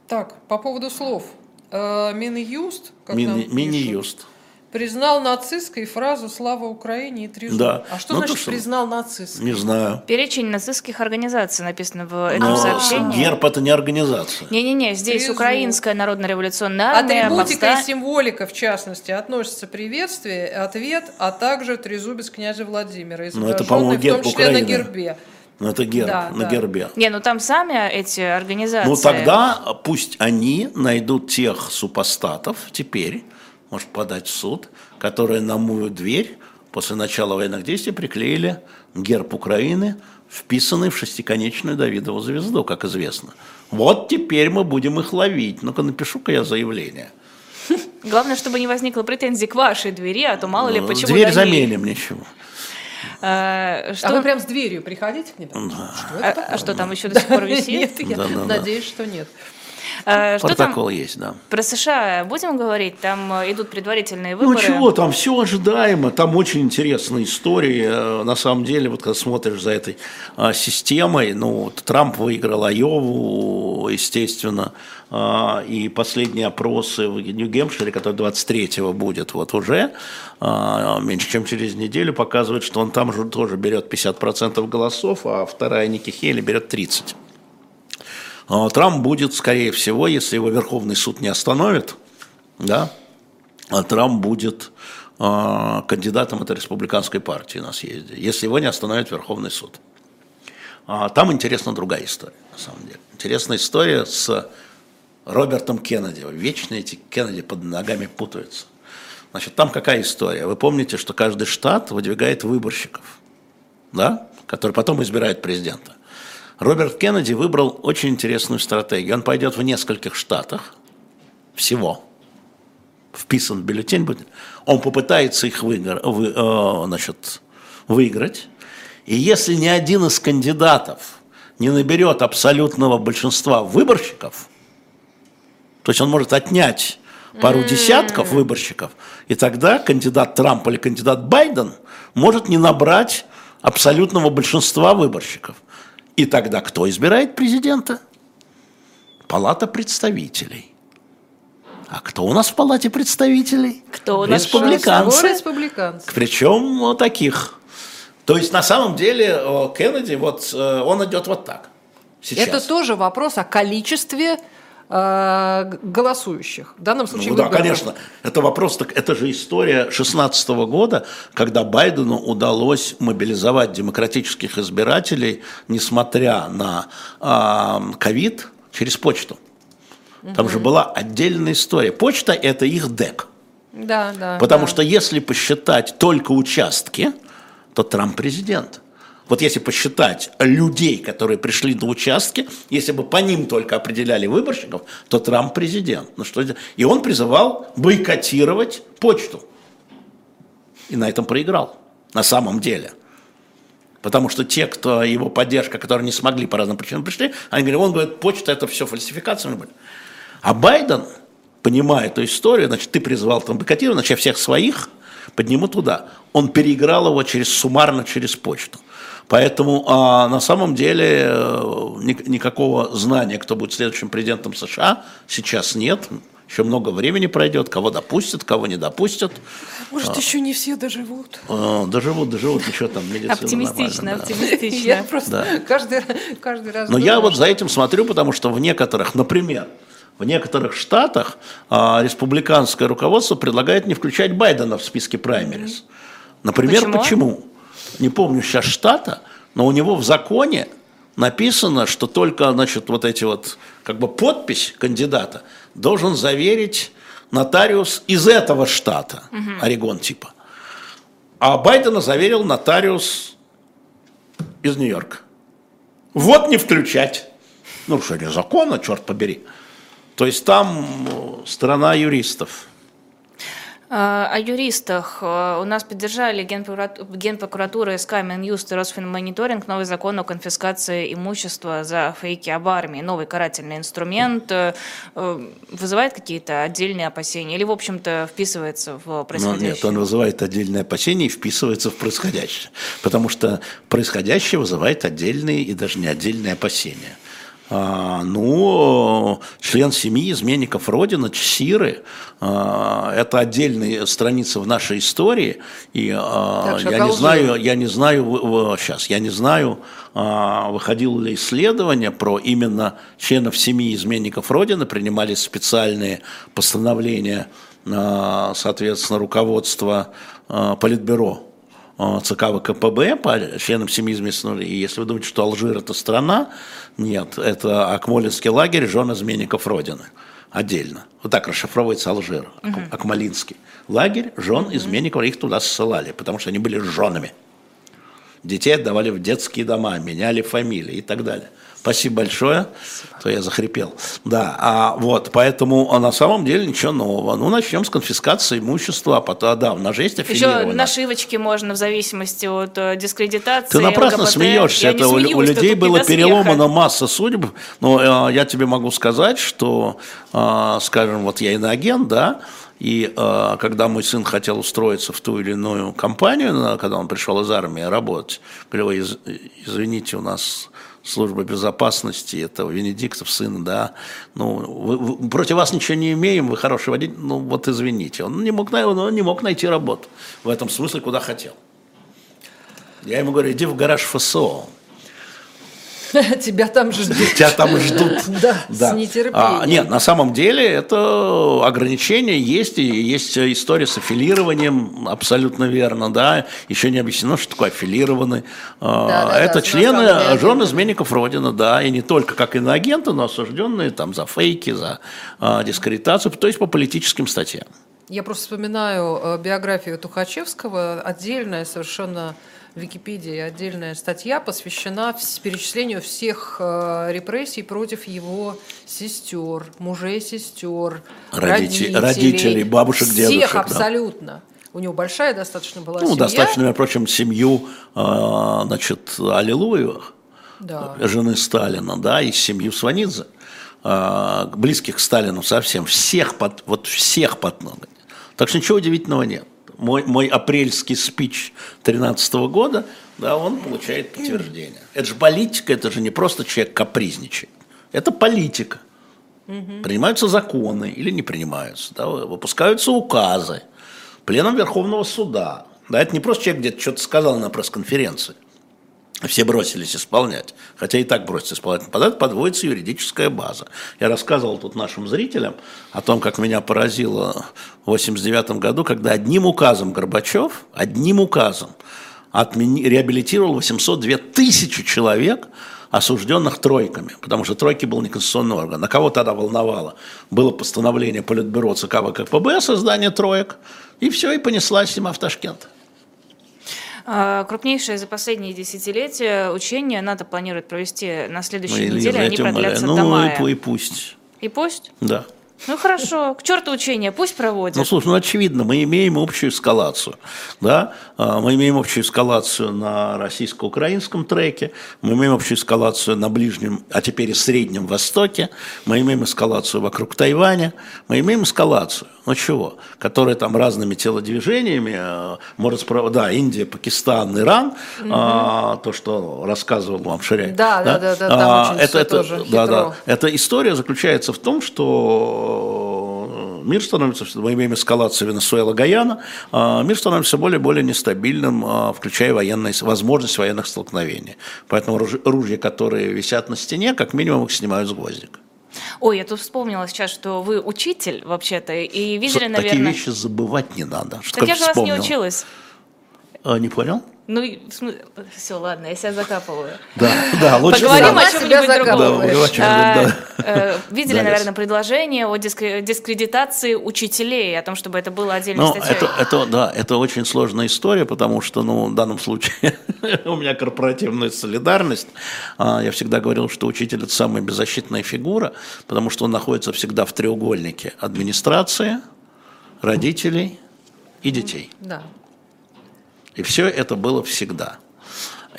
Так, по поводу слов. Э, Минюст, как Мини, Мини-юст признал нацистской фразу «Слава Украине» и «Трижу». Да. А что ну, значит что? признал нацистской? Не знаю. Перечень нацистских организаций написано в этом Но сообщении. Герб – это не организация. Не-не-не, здесь Трижу. Украинская народно-революционная армия, Атрибутика повста... и символика, в частности, относятся приветствие, ответ, а также трезубец князя Владимира, изображенный ну, это, по-моему, герб в том числе Украины. на гербе. Ну, это герб, да, на да. гербе. Не, ну там сами эти организации... Ну, тогда пусть они найдут тех супостатов теперь, может подать в суд, которые на мою дверь после начала военных действий приклеили герб Украины, вписанный в шестиконечную Давидову звезду, как известно. Вот теперь мы будем их ловить. Ну-ка напишу-ка я заявление. Главное, чтобы не возникло претензий к вашей двери, а то мало ли ну, почему. Дверь заменим ничего. А, что... а вы прям с дверью приходите к ним? Да. Что, а, а что там еще до сих пор [LAUGHS] висит? Нет, я надеюсь, что нет. Э, что Протокол там есть, да. Про США будем говорить? Там э, идут предварительные ну, выборы. Ну чего, там все ожидаемо, там очень интересная история. Э, на самом деле, вот когда смотришь за этой а, системой, ну, Трамп выиграл Айову, естественно, а, и последние опросы в Нью-Гемпшире, который 23-го будет вот уже, а, меньше чем через неделю, показывают, что он там же тоже берет 50% голосов, а вторая Ники Хейли берет 30%. А, Трамп будет, скорее всего, если его Верховный суд не остановит, да, а Трамп будет э, кандидатом этой республиканской партии на съезде, если его не остановит Верховный суд. А, там интересна другая история, на самом деле. Интересная история с Робертом Кеннеди. Вечно эти Кеннеди под ногами путаются. Значит, там какая история? Вы помните, что каждый штат выдвигает выборщиков. да, который потом избирает президента. Роберт Кеннеди выбрал очень интересную стратегию. Он пойдет в нескольких штатах всего, вписан в бюллетень будет, он попытается их выигр, вы, э, значит, выиграть. И если ни один из кандидатов не наберет абсолютного большинства выборщиков, то есть он может отнять пару десятков выборщиков, и тогда кандидат Трамп или кандидат Байден может не набрать абсолютного большинства выборщиков. И тогда кто избирает президента? Палата представителей. А кто у нас в Палате представителей? Кто у нас? Республиканцы. Республиканцы. Причем вот таких. То есть на самом деле Кеннеди, вот э, он идет вот так. Сейчас. Это тоже вопрос о количестве э, голосующих. В данном случае... Ну, да, конечно. Это вопрос, так это же история 2016 года, когда Байдену удалось мобилизовать демократических избирателей, несмотря на ковид, через почту. Там угу. же была отдельная история. Почта – это их ДЭК. Да, да. Потому да. что если посчитать только участки, то Трамп президент. Вот если посчитать людей, которые пришли на участки, если бы по ним только определяли выборщиков, то Трамп президент. Ну, что И он призывал бойкотировать почту. И на этом проиграл. На самом деле. Потому что те, кто его поддержка, которые не смогли по разным причинам пришли, они говорят, он говорит, почта это все фальсификация. А Байден, понимая эту историю, значит, ты призвал там бойкотировать, значит, я всех своих подниму туда. Он переиграл его через суммарно через почту. Поэтому а, на самом деле э, ни, никакого знания, кто будет следующим президентом США, сейчас нет. Еще много времени пройдет, кого допустят, кого не допустят. Может, а, еще не все доживут. А, доживут, доживут, еще там медицина Оптимистично, оптимистично. Я просто да. каждый, каждый раз... Но думаю, я вот за этим смотрю, потому что в некоторых, например, в некоторых штатах а, республиканское руководство предлагает не включать Байдена в списке праймерис. Например, почему? почему? Не помню сейчас штата, но у него в законе написано, что только, значит, вот эти вот, как бы подпись кандидата должен заверить нотариус из этого штата, угу. Орегон типа. А Байдена заверил нотариус из Нью-Йорка. Вот не включать. Ну, что незаконно, черт побери. То есть там э, страна юристов. А, о юристах. Э, у нас поддержали Генпрокуратура, СК, Минюст и Росфинмониторинг новый закон о конфискации имущества за фейки об армии. Новый карательный инструмент э, вызывает какие-то отдельные опасения или, в общем-то, вписывается в происходящее? нет, он вызывает отдельные опасения и вписывается в происходящее. Потому что происходящее вызывает отдельные и даже не отдельные опасения. А, ну, член семьи изменников Родины, Чсиры, а, это отдельная страница в нашей истории, и а, так, я не знаю, я не знаю, сейчас, я не знаю, выходило ли исследование про именно членов семьи изменников Родины, принимали специальные постановления, соответственно, руководства Политбюро ЦК ВКПБ по членам семьи изменников И если вы думаете, что Алжир – это страна, нет, это Акмолинский лагерь жен изменников Родины. Отдельно. Вот так расшифровывается Алжир, угу. Акмолинский. Лагерь жен изменников, их туда ссылали, потому что они были женами. Детей отдавали в детские дома, меняли фамилии и так далее. Спасибо большое, Спасибо. то я захрипел. Да, а вот, поэтому а на самом деле ничего нового. Ну, начнем с конфискации имущества, а потом, да, у нас же есть Еще нашивочки можно в зависимости от э, дискредитации. Ты напрасно ЛГБТ. смеешься, я это у, смеюсь, у людей было переломано масса судеб, но э, я тебе могу сказать, что, э, скажем, вот я иноагент, да, и э, когда мой сын хотел устроиться в ту или иную компанию, когда он пришел из армии работать, говорю, извините, у нас служба безопасности, это Венедиктов сын, да, ну, вы, вы, против вас ничего не имеем, вы хороший водитель, ну, вот извините, он не мог, он не мог найти работу в этом смысле, куда хотел. Я ему говорю, иди в гараж ФСО, [LAUGHS] Тебя там ждут. Тебя там ждут. Да, [LAUGHS] да. с нетерпением. А, нет, на самом деле это ограничение есть, и есть история с аффилированием, абсолютно верно, да. Еще не объяснено, что такое аффилированный. А, да, да, это да, члены, жены изменников Родины, да, и не только как иноагенты, но осужденные там за фейки, за а, дискредитацию, то есть по политическим статьям. Я просто вспоминаю э, биографию Тухачевского, отдельная совершенно в Википедии отдельная статья посвящена перечислению всех э, репрессий против его сестер, мужей, сестер, родителей, родителей бабушек, всех дедушек. Всех абсолютно. Да. У него большая достаточно была ну, семья. Ну, достаточно, между прочим, семью, э, значит, Аллилуевых, да. жены Сталина, да, и семью Сванидзе, э, близких к Сталину совсем, всех, под, вот всех под Так что ничего удивительного нет мой, мой апрельский спич 2013 года, да, он получает подтверждение. Это же политика, это же не просто человек капризничает. Это политика. Угу. Принимаются законы или не принимаются, да, выпускаются указы, пленом Верховного суда. Да, это не просто человек где-то что-то сказал на пресс-конференции. Все бросились исполнять, хотя и так бросились исполнять. Под подводится юридическая база. Я рассказывал тут нашим зрителям о том, как меня поразило в 1989 году, когда одним указом Горбачев, одним указом отмени, реабилитировал 802 тысячи человек, осужденных тройками, потому что тройки был неконституционный орган. На кого тогда волновало? Было постановление Политбюро ЦК ВКПБ о создании троек, и все, и понеслась зима в Ташкент. А, крупнейшее за последние десятилетия учение НАТО планирует провести на следующей ну, неделе. Они продлятся ну, до мая. Ну и пусть. И пусть? Да. Ну хорошо, к черту учения, пусть проводят. Ну слушай, ну очевидно, мы имеем общую эскалацию. Да? А, мы имеем общую эскалацию на российско-украинском треке, мы имеем общую эскалацию на Ближнем, а теперь и Среднем Востоке, мы имеем эскалацию вокруг Тайваня, мы имеем эскалацию. Ну чего? Которая там разными телодвижениями э, может справ... Да, Индия, Пакистан, Иран, угу. а, то, что рассказывал вам Ширяй. Да, да, да, да, да там а, очень это, это, тоже да, да. Эта история заключается в том, что мир становится, мы имеем эскалацию Венесуэла, Гаяна, а мир становится более и более нестабильным, а, включая военные, возможность военных столкновений. Поэтому ружья, которые висят на стене, как минимум их снимают с гвоздика. Ой, я тут вспомнила сейчас, что вы учитель вообще-то, и видели, наверное... Такие вещи забывать не надо. Что так я же вспомнил. вас не училась. А, не понял? Ну, все, ладно, я себя закапываю. Да, да, [LAUGHS] лучше Поговорим о чем-нибудь другом. Да, а, э, видели, наверное, предложение о дискредитации учителей, о том, чтобы это было отдельной ну, статьей. Это, это, да, это очень сложная история, потому что, ну, в данном случае [LAUGHS] у меня корпоративная солидарность. А, я всегда говорил, что учитель – это самая беззащитная фигура, потому что он находится всегда в треугольнике администрации, родителей и детей. Да. И все это было всегда.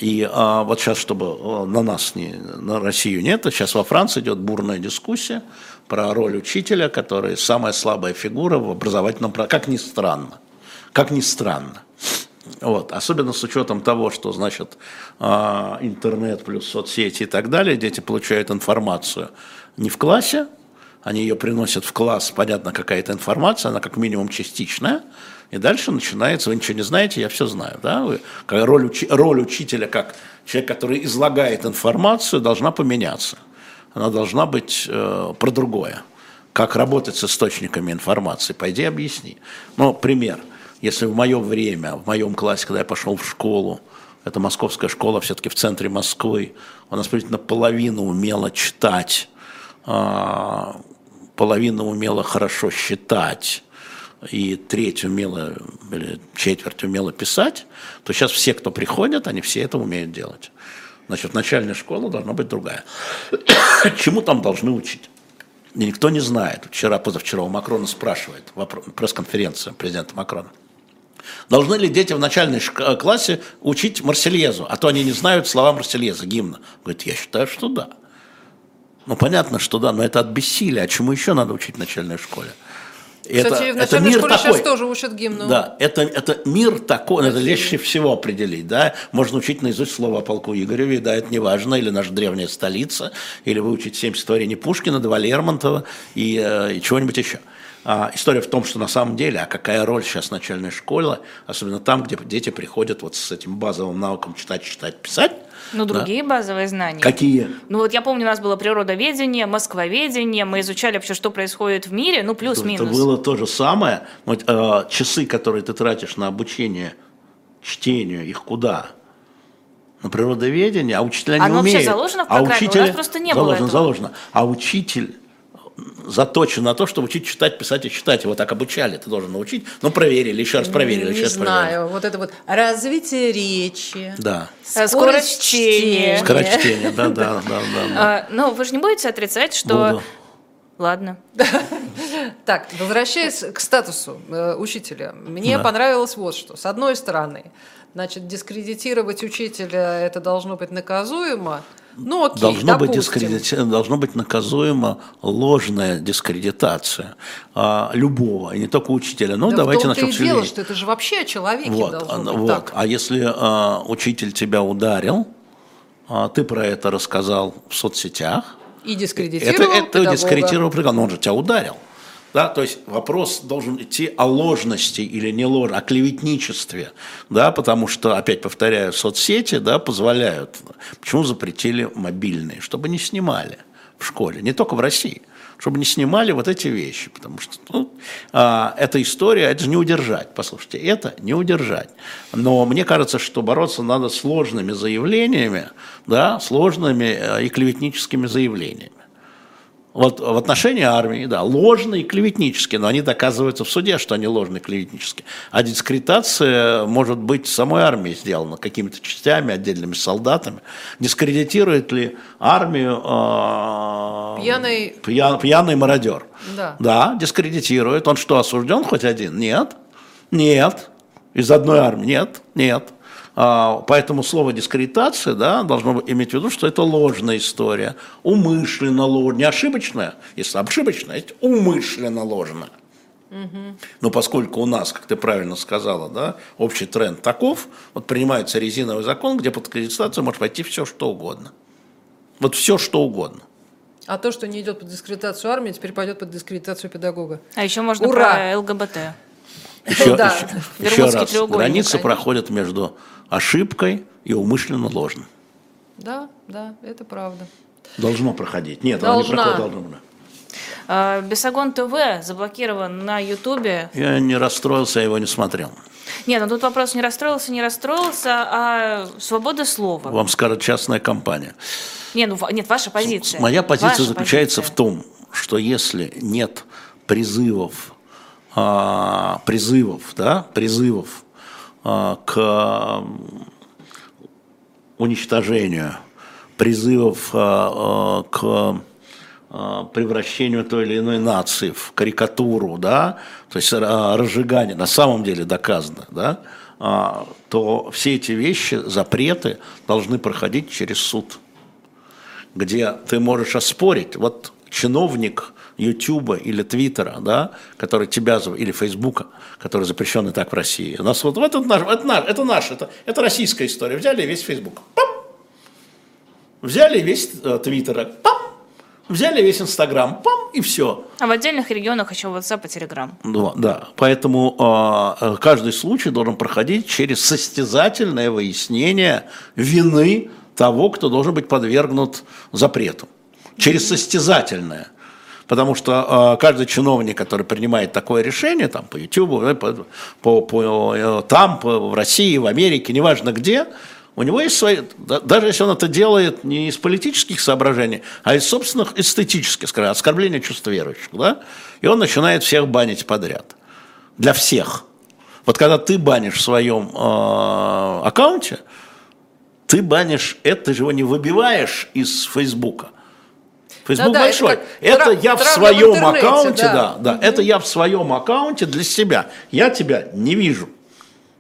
И а, вот сейчас, чтобы а, на нас, не, на Россию нет, сейчас во Франции идет бурная дискуссия про роль учителя, который самая слабая фигура в образовательном процессе, как ни странно. Как ни странно. Вот. Особенно с учетом того, что значит а, интернет плюс соцсети и так далее, дети получают информацию не в классе, они ее приносят в класс, понятно, какая-то информация, она как минимум частичная, и дальше начинается, вы ничего не знаете, я все знаю. Да? Вы, роль, учи, роль учителя как человек, который излагает информацию, должна поменяться. Она должна быть э, про другое. Как работать с источниками информации, пойди объясни. Ну, пример. Если в мое время, в моем классе, когда я пошел в школу, это московская школа все-таки в центре Москвы, у нас примерно половина умела читать, а, половина умела хорошо считать, и треть умела, или четверть умела писать, то сейчас все, кто приходят, они все это умеют делать. Значит, начальная школа должна быть другая. [COUGHS] Чему там должны учить? И никто не знает. Вчера, позавчера у Макрона спрашивает, пресс-конференция президента Макрона. Должны ли дети в начальной классе учить Марсельезу? А то они не знают слова Марсельеза, гимна. Говорит, я считаю, что да. Ну, понятно, что да, но это от бессилия. А чему еще надо учить в начальной школе? Кстати, это, в начальной это мир школе такой. сейчас тоже учат гимну. Да, это, это мир такой, это легче всего определить, да. Можно учить наизусть слово о полку Игореве, да, это не важно, или наша древняя столица, или выучить семь стихотворений Пушкина, два Лермонтова и, э, и чего-нибудь еще. А, история в том, что на самом деле, а какая роль сейчас начальной школы, особенно там, где дети приходят вот с этим базовым навыком читать, читать, писать, ну, другие да. базовые знания. Какие? Ну, вот я помню, у нас было природоведение, москвоведение, мы изучали вообще, что происходит в мире, ну, плюс-минус. Это было то же самое. Вот, э, часы, которые ты тратишь на обучение чтению, их куда? На природоведение, а учителя не Оно умеют. вообще заложено в программе? А учитель... У нас просто не заложено, было этого. Заложено, А учитель заточен на то, чтобы учить читать, писать и читать. Его так обучали, ты должен научить. Ну, проверили, еще раз проверили. Не еще раз знаю, проверили. вот это вот развитие речи. Да. Скорость, скорость чтения. Скорость чтения, да, да, да. да, А, ну, вы же не будете отрицать, что... Буду. Ладно. [LAUGHS] Так, возвращаясь к статусу э, учителя, мне понравилось вот что. С одной стороны, значит, дискредитировать учителя это должно быть наказуемо. Ну, окей, Должно быть, допустим. дискредити- должно быть наказуема ложная дискредитация а, любого, и не только учителя. Ну, Да давайте начнем с дело, что это же вообще о человеке Вот, должно а, быть вот. так. а если а, учитель тебя ударил, а, ты про это рассказал в соцсетях, И это, дискредитировал это педагога. дискредитировал но он же тебя ударил. Да, то есть вопрос должен идти о ложности или не ложности, о клеветничестве, да, потому что, опять повторяю, соцсети да, позволяют. Почему запретили мобильные? Чтобы не снимали в школе, не только в России, чтобы не снимали вот эти вещи, потому что ну, а, эта история, это же не удержать, послушайте, это не удержать. Но мне кажется, что бороться надо сложными заявлениями, да, сложными э, и клеветническими заявлениями. Вот в отношении армии, да, ложные и клеветнические, но они доказываются в суде, что они ложные и клеветнические. А дискредитация может быть самой армией сделана, какими-то частями, отдельными солдатами. Дискредитирует ли армию э, Пьяный- пья- пьяный мародер? Да. Да, дискредитирует. Он что, осужден хоть один? Нет. Нет. Из одной армии? Нет. Нет. А, Поэтому слово дискредитация да, должно иметь в виду, что это ложная история, умышленно ложная, не ошибочная, если ошибочная, это умышленно ложная. Но поскольку у нас, как ты правильно сказала, да, общий тренд таков, вот принимается резиновый закон, где под дискредитацию может пойти все, что угодно. Вот все, что угодно. А то, что не идет под дискредитацию армии, теперь пойдет под дискредитацию педагога. А еще можно Ура! про ЛГБТ. Еще, Да. еще- еще раз, границы конечно. проходят между ошибкой и умышленно ложным. Да, да, это правда. Должно проходить. Нет, оно не Должна. проходит, должно. А, Бесогон ТВ заблокирован на Ютубе. Я не расстроился, я его не смотрел. Нет, ну тут вопрос не расстроился, не расстроился, а свобода слова. Вам скажет частная компания. Не, ну, нет, ваша позиция. Моя позиция Ваша заключается позиция. в том, что если нет призывов, а, призывов, да, призывов к м, уничтожению, призывов а, а, к а, превращению той или иной нации в карикатуру, да, то есть а, разжигание, на самом деле доказано, да, а, то все эти вещи, запреты должны проходить через суд где ты можешь оспорить, вот чиновник Ютуба или Твиттера, да, который тебя, или Фейсбука, который запрещен и так в России. У нас вот, вот это наш, это наш, это наш, это, это российская история. Взяли весь Фейсбук, пам! взяли весь э, Твиттер, пам! взяли весь Инстаграм, пам, и все. А в отдельных регионах еще WhatsApp и Telegram. Да, да. Поэтому э, каждый случай должен проходить через состязательное выяснение вины того, кто должен быть подвергнут запрету. Через состязательное. Потому что э, каждый чиновник, который принимает такое решение, там, по YouTube, э, по, по, по, э, там, по, в России, в Америке, неважно где, у него есть свои, да- даже если он это делает не из политических соображений, а из собственных эстетических, скажем, оскорбления чувств верующих, да, и он начинает всех банить подряд. Для всех. Вот когда ты банишь в своем э, аккаунте, ты банишь это, ты же его не выбиваешь из Фейсбука. Фейсбук Да-да, это большой. Это, тра- я в в своем интернете, аккаунте, да. да, да, это я в своем аккаунте для себя. Я тебя не вижу.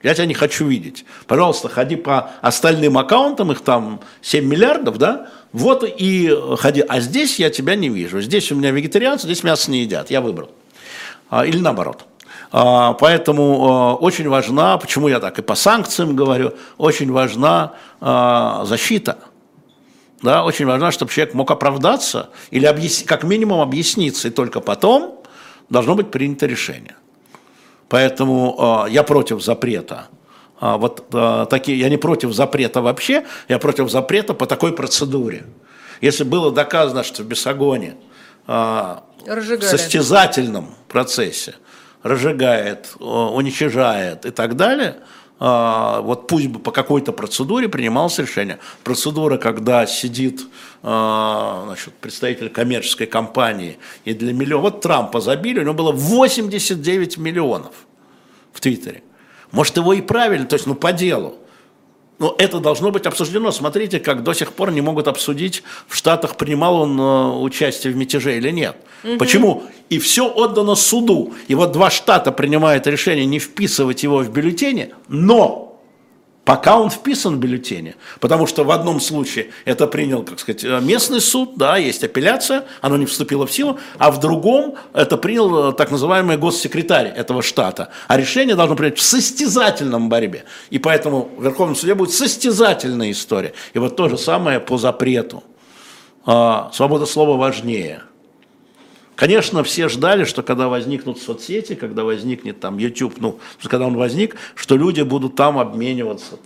Я тебя не хочу видеть. Пожалуйста, ходи по остальным аккаунтам, их там 7 миллиардов, да? Вот и ходи. А здесь я тебя не вижу. Здесь у меня вегетарианцы, здесь мясо не едят. Я выбрал. А, Или наоборот. А, Поэтому а, очень важна, почему я так и по санкциям говорю, очень важна а, защита. Да, очень важно, чтобы человек мог оправдаться или объяс- как минимум объясниться, и только потом должно быть принято решение. Поэтому э, я против запрета. А вот э, такие, я не против запрета вообще, я против запрета по такой процедуре. Если было доказано, что в Бесогоне э, в Разжигали. состязательном процессе разжигает, уничижает и так далее, вот пусть бы по какой-то процедуре принималось решение. Процедура, когда сидит а, значит, представитель коммерческой компании и для миллиона, вот Трампа забили, у него было 89 миллионов в Твиттере. Может, его и правильно, то есть, ну, по делу. Но это должно быть обсуждено. Смотрите, как до сих пор не могут обсудить, в Штатах принимал он э, участие в мятеже или нет. Угу. Почему? И все отдано суду. И вот два штата принимают решение не вписывать его в бюллетени, но пока он вписан в бюллетене. Потому что в одном случае это принял, как сказать, местный суд, да, есть апелляция, оно не вступило в силу, а в другом это принял э, так называемый госсекретарь этого штата. А решение должно принять в состязательном борьбе. И поэтому в Верховном суде будет состязательная история. И вот то же самое по запрету. А, свобода слова важнее – Конечно, все ждали, что когда возникнут соцсети, когда возникнет там YouTube, ну, когда он возник, что люди будут там обмениваться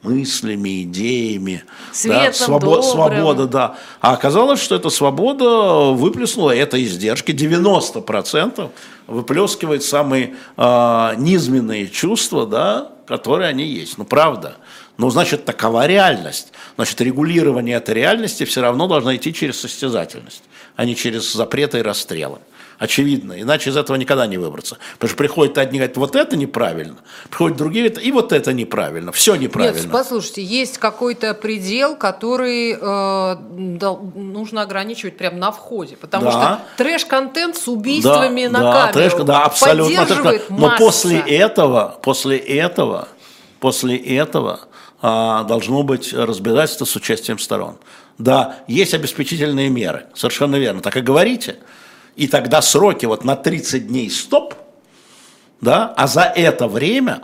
мыслями, идеями, Светом, да, свобо- свобода, да. А оказалось, что эта свобода выплеснула, это издержки, 90% выплескивает самые э, низменные чувства, да, которые они есть. Ну, правда. Ну, значит, такова реальность. Значит, регулирование этой реальности все равно должно идти через состязательность а не через запреты и расстрелы. Очевидно, иначе из этого никогда не выбраться. Потому что приходят одни говорят, вот это неправильно, приходят другие говорят, и вот это неправильно, все неправильно. Нет, послушайте, есть какой-то предел, который э, нужно ограничивать прямо на входе, потому да. что трэш-контент с убийствами да, на да, камеру трэш, да, абсолютно, поддерживает Но масса. после этого, после этого, после этого должно быть разбирательство с участием сторон. Да, есть обеспечительные меры, совершенно верно, так и говорите. И тогда сроки вот на 30 дней стоп, да, а за это время,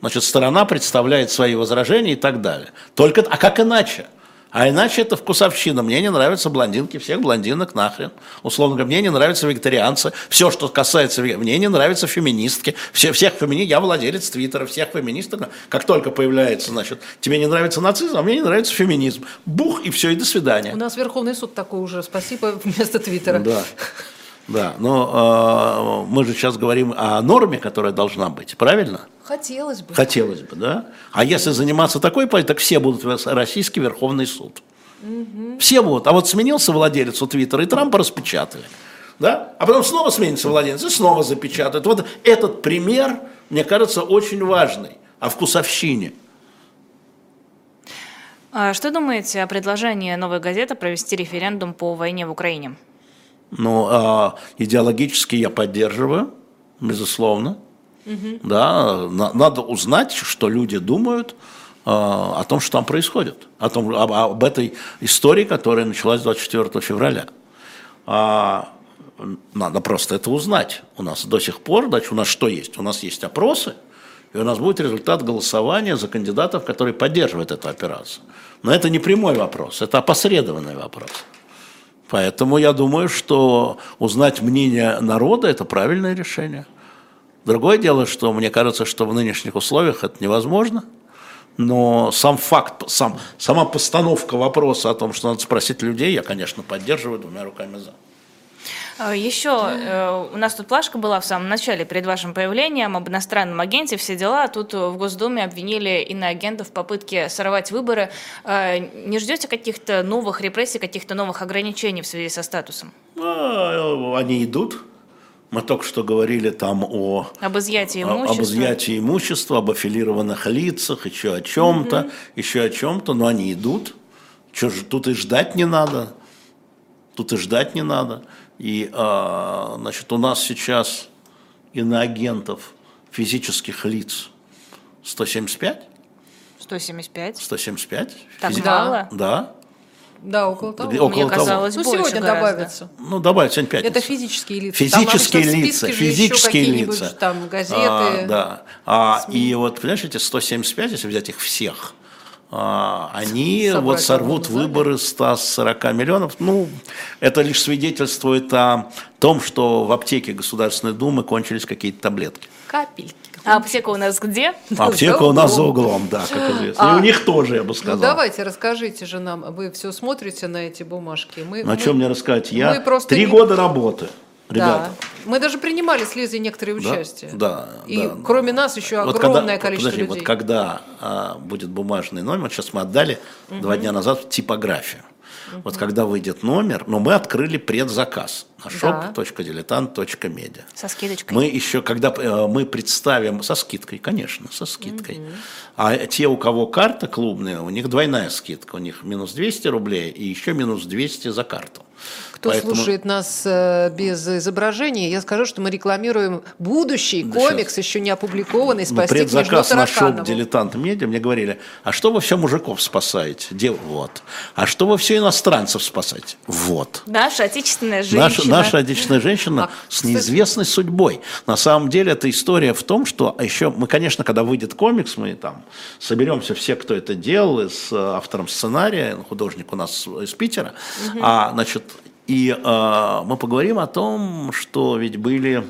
значит, сторона представляет свои возражения и так далее. Только, а как иначе? А иначе это вкусовщина. Мне не нравятся блондинки, всех блондинок нахрен. Условно говоря, мне не нравятся вегетарианцы. Все, что касается... Мне не нравятся феминистки. Все, всех феминисток... Я владелец Твиттера, всех феминисток. Как только появляется, значит, тебе не нравится нацизм, а мне не нравится феминизм. Бух, и все, и до свидания. У нас Верховный суд такой уже. Спасибо вместо Твиттера. Да. Да, но э, мы же сейчас говорим о норме, которая должна быть, правильно? Хотелось бы. Хотелось бы, да. А если заниматься такой политикой, так все будут в Российский Верховный суд. Угу. Все будут. А вот сменился владелец у Твиттера, и Трампа распечатали. Да? А потом снова сменится владелец, и снова запечатают. Вот этот пример, мне кажется, очень важный о вкусовщине. А что думаете о предложении «Новой газеты» провести референдум по войне в Украине? Ну, а, идеологически я поддерживаю, безусловно. Угу. Да, на, надо узнать, что люди думают а, о том, что там происходит, о том, об, об этой истории, которая началась 24 февраля. А, надо просто это узнать. У нас до сих пор, значит, у нас что есть? У нас есть опросы, и у нас будет результат голосования за кандидатов, которые поддерживают эту операцию. Но это не прямой вопрос, это опосредованный вопрос. Поэтому я думаю, что узнать мнение народа – это правильное решение. Другое дело, что мне кажется, что в нынешних условиях это невозможно. Но сам факт, сам, сама постановка вопроса о том, что надо спросить людей, я, конечно, поддерживаю двумя руками за. А, Еще э, у нас тут плашка была в самом начале, перед вашим появлением, об иностранном агенте, все дела. Тут в Госдуме обвинили иноагентов в попытке сорвать выборы. А, не ждете каких-то новых репрессий, каких-то новых ограничений в связи со статусом? А, они идут. Мы только что говорили там о... Об изъятии имущества. Об изъятии имущества, об аффилированных лицах, еще о чем-то, угу. еще о чем-то, но они идут. Же, тут и ждать не надо. Тут и ждать не надо. И, а, значит, у нас сейчас иноагентов физических лиц 175. 175? 175. Так Физи... мало? Да. Да, около того. Около Мне того. казалось, ну, больше сегодня гораздо. добавится. Ну, добавится сегодня пятница. Это физические лица. Физические там лица, физические лица. Там газеты. А, да. А, и вот, понимаешь, эти 175, если взять их всех, они Собрать вот сорвут выборы 140 миллионов. Ну, это лишь свидетельствует о том, что в аптеке Государственной Думы кончились какие-то таблетки. Капельки. А аптека у нас где? Аптека у нас за углом, да, как известно. А, И у них тоже, я бы ну, сказал. Ну, давайте, расскажите же нам, вы все смотрите на эти бумажки. Мы, ну, о чем мне рассказать? Я три не... года работы. Ребята. Да. Мы даже принимали с Лизой некоторые участия. Да, И да. кроме нас еще вот огромное когда, количество подожди, людей. Вот когда а, будет бумажный номер, сейчас мы отдали угу. два дня назад в типографию. Угу. Вот когда выйдет номер, но мы открыли предзаказ на shop.diletant.media. Со скидочкой. Мы еще, когда э, мы представим, со скидкой, конечно, со скидкой. Угу. А те, у кого карта клубная, у них двойная скидка. У них минус 200 рублей и еще минус 200 за карту. Кто Поэтому... слушает нас э, без изображения, я скажу, что мы рекламируем будущий да комикс, сейчас. еще не опубликованный, «Спасти ну, предзаказ на шоп «Дилетант Медиа» мне говорили, а что вы все мужиков спасаете? Де... Вот. А что вы все иностранцев спасаете? Вот. Наша отечественная женщина. Наша, наша отечественная женщина а, с неизвестной судьбой. На самом деле, эта история в том, что еще мы, конечно, когда выйдет комикс, мы там соберемся все, кто это делал, с автором сценария, художник у нас из Питера, угу. а, значит, и э, мы поговорим о том, что ведь были,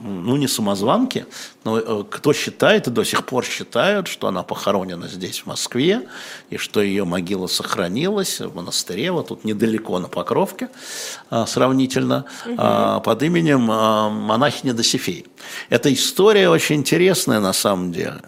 ну не самозванки, но э, кто считает и до сих пор считают, что она похоронена здесь, в Москве, и что ее могила сохранилась в монастыре, вот тут недалеко на Покровке, э, сравнительно, угу. под именем монахини Досифей. Эта история очень интересная на самом деле.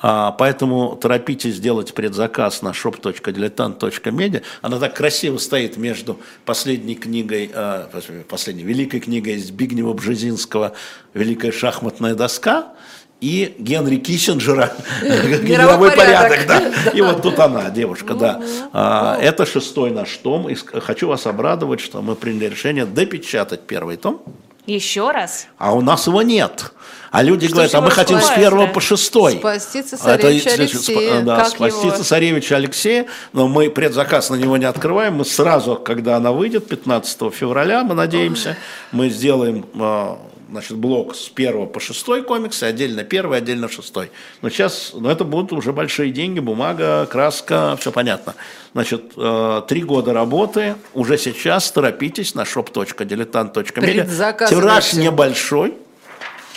А, поэтому торопитесь сделать предзаказ на shop.diletant.media. Она так красиво стоит между последней книгой, а, последней великой книгой Збигнева Бжезинского «Великая шахматная доска», и Генри Киссинджера [LAUGHS] «Мировой порядок». да. [LAUGHS] И вот тут она, девушка, да. А, это шестой наш том. И хочу вас обрадовать, что мы приняли решение допечатать первый том. Еще раз? А у нас его нет. А люди что говорят, а мы хотим с первого по шестой. Спасти цесаревича это, Алексея. Да, как спасти его? цесаревича Алексея. Но мы предзаказ на него не открываем. Мы сразу, когда она выйдет, 15 февраля, мы надеемся, мы сделаем а, значит, блок с первого по шестой комиксы, отдельно первый, отдельно шестой. Но сейчас, ну, это будут уже большие деньги, бумага, краска, все понятно. Значит, э, три года работы, уже сейчас торопитесь на shop.diletant.media. Тираж небольшой,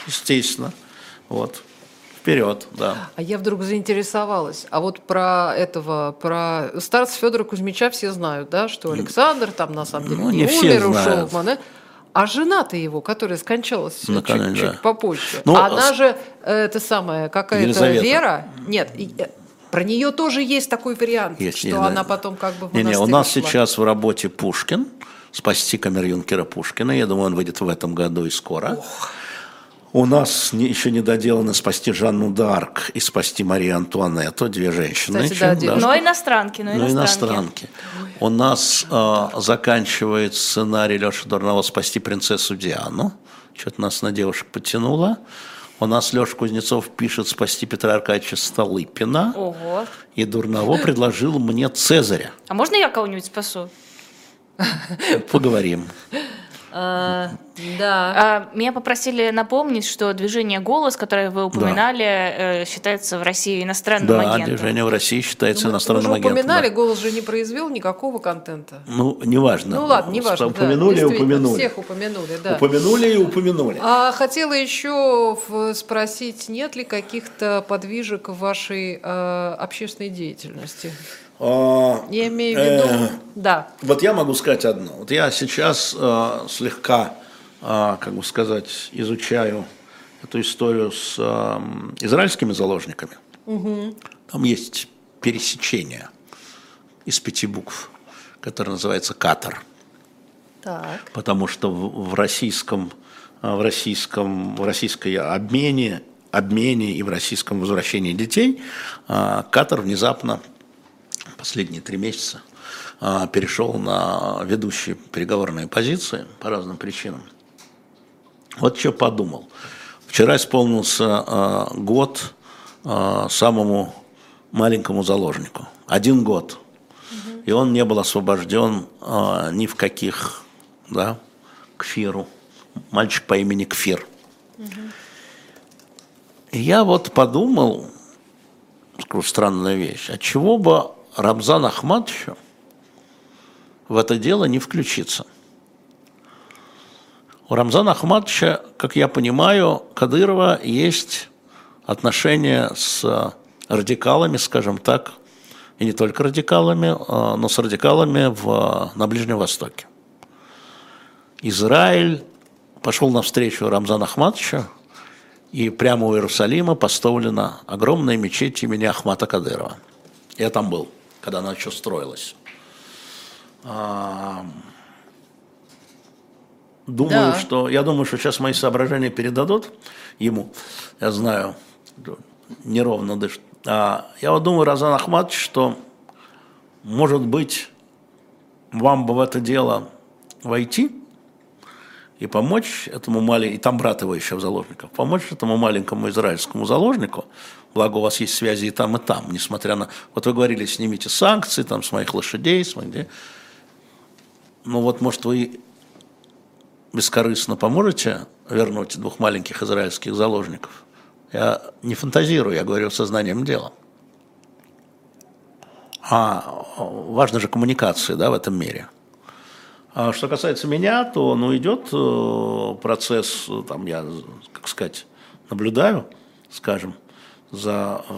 естественно. Вот. Вперед, да. А я вдруг заинтересовалась. А вот про этого, про старца Федора Кузьмича все знают, да, что Александр там на самом деле ну, не, не умер, ушел. Знают. А жена-то его, которая скончалась ну, чуть, да. чуть попозже, ну, она же, э, это самая, какая-то Вера, нет, э, про нее тоже есть такой вариант, есть, что есть, она да. потом как бы в не, не, У нас шла. сейчас в работе Пушкин, спасти камер-юнкера Пушкина, я думаю, он выйдет в этом году и скоро. Ох. У нас не, еще не доделано спасти Жанну Д'Арк и спасти Марию Антуанетту, две женщины. Кстати, да, да. Но иностранки, но иностранки. Но иностранки. У нас э, заканчивает сценарий Леши Дурнова «Спасти принцессу Диану». Что-то нас на девушек потянуло. У нас Леша Кузнецов пишет «Спасти Петра Аркадьевича Столыпина». Ого. И Дурново предложил мне Цезаря. А можно я кого-нибудь спасу? Поговорим. А, да. А, меня попросили напомнить, что движение «Голос», которое вы упоминали, да. Э, считается в России иностранным да, агентом. Да, движение в России считается ну, иностранным агентом. Вы же упоминали, да. «Голос» же не произвел никакого контента. Ну, неважно. Ну ладно, неважно. Упомянули да, и упомянули. Всех упомянули, да. Упомянули и упомянули. А хотела еще спросить, нет ли каких-то подвижек в вашей э, общественной деятельности? А, я имею в виду, э, да. Вот я могу сказать одно. Вот я сейчас э, слегка, э, как бы сказать, изучаю эту историю с э, израильскими заложниками. Угу. Там есть пересечение из пяти букв, которое называется Катар. Так. Потому что в, в российском, в российском, в российской обмене, обмене и в российском возвращении детей Катар внезапно последние три месяца а, перешел на ведущие переговорные позиции по разным причинам. Вот что подумал. Вчера исполнился а, год а, самому маленькому заложнику. Один год. И он не был освобожден ни в каких, да, Кфиру. Мальчик по имени Кфир. Я вот подумал, скажу странная вещь, а чего бы Рамзан Ахматовичу в это дело не включиться. У Рамзана Ахматовича, как я понимаю, Кадырова есть отношения с радикалами, скажем так, и не только радикалами, а, но с радикалами в, на Ближнем Востоке. Израиль пошел навстречу Рамзана Ахматовича, и прямо у Иерусалима поставлена огромная мечеть имени Ахмата Кадырова. Я там был, когда она еще строилась. А, думаю, да. что я думаю, что сейчас мои соображения передадут ему. Я знаю, неровно дышит. А, я вот думаю, Разан Ахматович, что может быть вам бы в это дело войти и помочь этому маленькому, и там брат его еще в заложниках, помочь этому маленькому израильскому заложнику, благо у вас есть связи и там, и там, несмотря на, вот вы говорили, снимите санкции там с моих лошадей, с моих, ну вот, может, вы бескорыстно поможете вернуть двух маленьких израильских заложников? Я не фантазирую, я говорю сознанием дела. А важна же коммуникация да, в этом мире. А что касается меня, то ну, идет э, процесс, там, я, как сказать, наблюдаю, скажем, за э,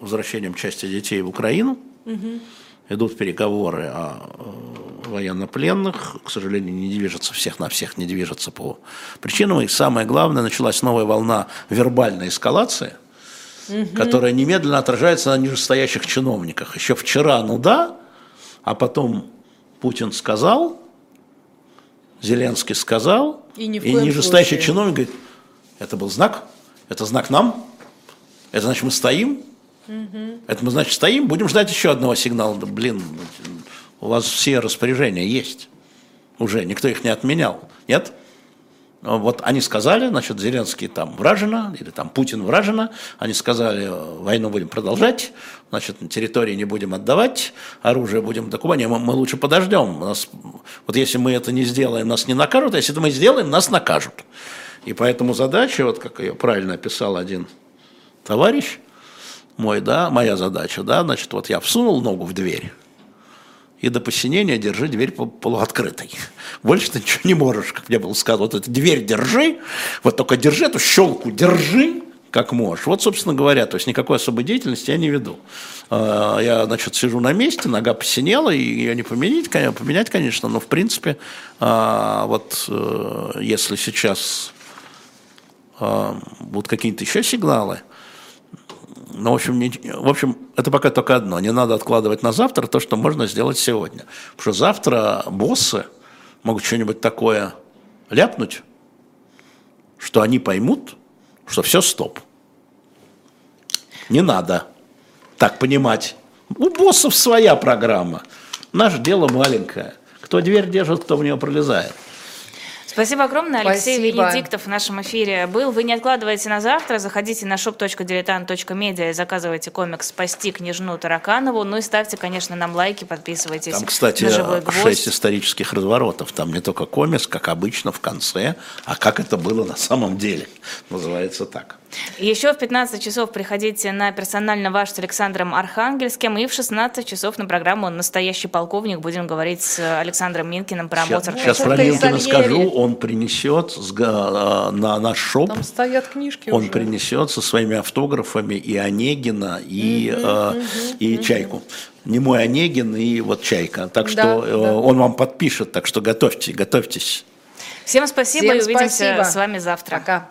возвращением части детей в Украину. Угу. Идут переговоры о э, военнопленных. К сожалению, не движется всех на всех, не движется по причинам. И самое главное, началась новая волна вербальной эскалации – угу. которая немедленно отражается на нижестоящих чиновниках. Еще вчера, ну да, а потом Путин сказал, Зеленский сказал, и, ни и нижестоящий случае. чиновник говорит, это был знак, это знак нам, это значит мы стоим, угу. это мы значит стоим, будем ждать еще одного сигнала. Да, блин, у вас все распоряжения есть уже, никто их не отменял, нет? Вот они сказали, значит, Зеленский там вражина, или там Путин вражина, они сказали, войну будем продолжать, значит, территории не будем отдавать, оружие будем докупать, мы, мы лучше подождем. Нас, вот если мы это не сделаем, нас не накажут, а если это мы сделаем, нас накажут. И поэтому задача, вот как ее правильно описал один товарищ мой, да, моя задача, да, значит, вот я всунул ногу в дверь, и до посинения держи дверь полуоткрытой. Больше ты ничего не можешь, как мне было сказано. Вот эту дверь держи, вот только держи эту щелку, держи, как можешь. Вот, собственно говоря, то есть никакой особой деятельности я не веду. А, я, значит, сижу на месте, нога посинела, и ее не поменять, поменять, конечно, но, в принципе, а, вот э, если сейчас а, будут какие-то еще сигналы, ну, в общем, не, в общем, это пока только одно. Не надо откладывать на завтра то, что можно сделать сегодня. Потому что завтра боссы могут что-нибудь такое ляпнуть, что они поймут, что все, стоп. Не надо так понимать. У боссов своя программа. Наше дело маленькое. Кто дверь держит, кто в нее пролезает. Спасибо огромное. Алексей Спасибо. Венедиктов в нашем эфире был. Вы не откладывайте на завтра. Заходите на shop.diletant.media и заказывайте комикс «Спасти княжну Тараканову». Ну и ставьте, конечно, нам лайки, подписывайтесь Там, кстати, на живой гвоздь. шесть исторических разворотов. Там не только комикс, как обычно, в конце, а как это было на самом деле. Называется так. Еще в 15 часов приходите на персонально ваш с Александром Архангельским. И в 16 часов на программу «Настоящий полковник» будем говорить с Александром Минкиным про сейчас, Моцарта. Сейчас про Минкина скажу. Он принесет э, на наш шоп. Там стоят книжки Он уже. принесет со своими автографами и Онегина, и, угу, э, угу, и угу. Чайку не мой Онегин и вот Чайка. Так что да, э, да. он вам подпишет, так что готовьте, готовьтесь. Всем спасибо Всем и увидимся спасибо. с вами завтра. Пока.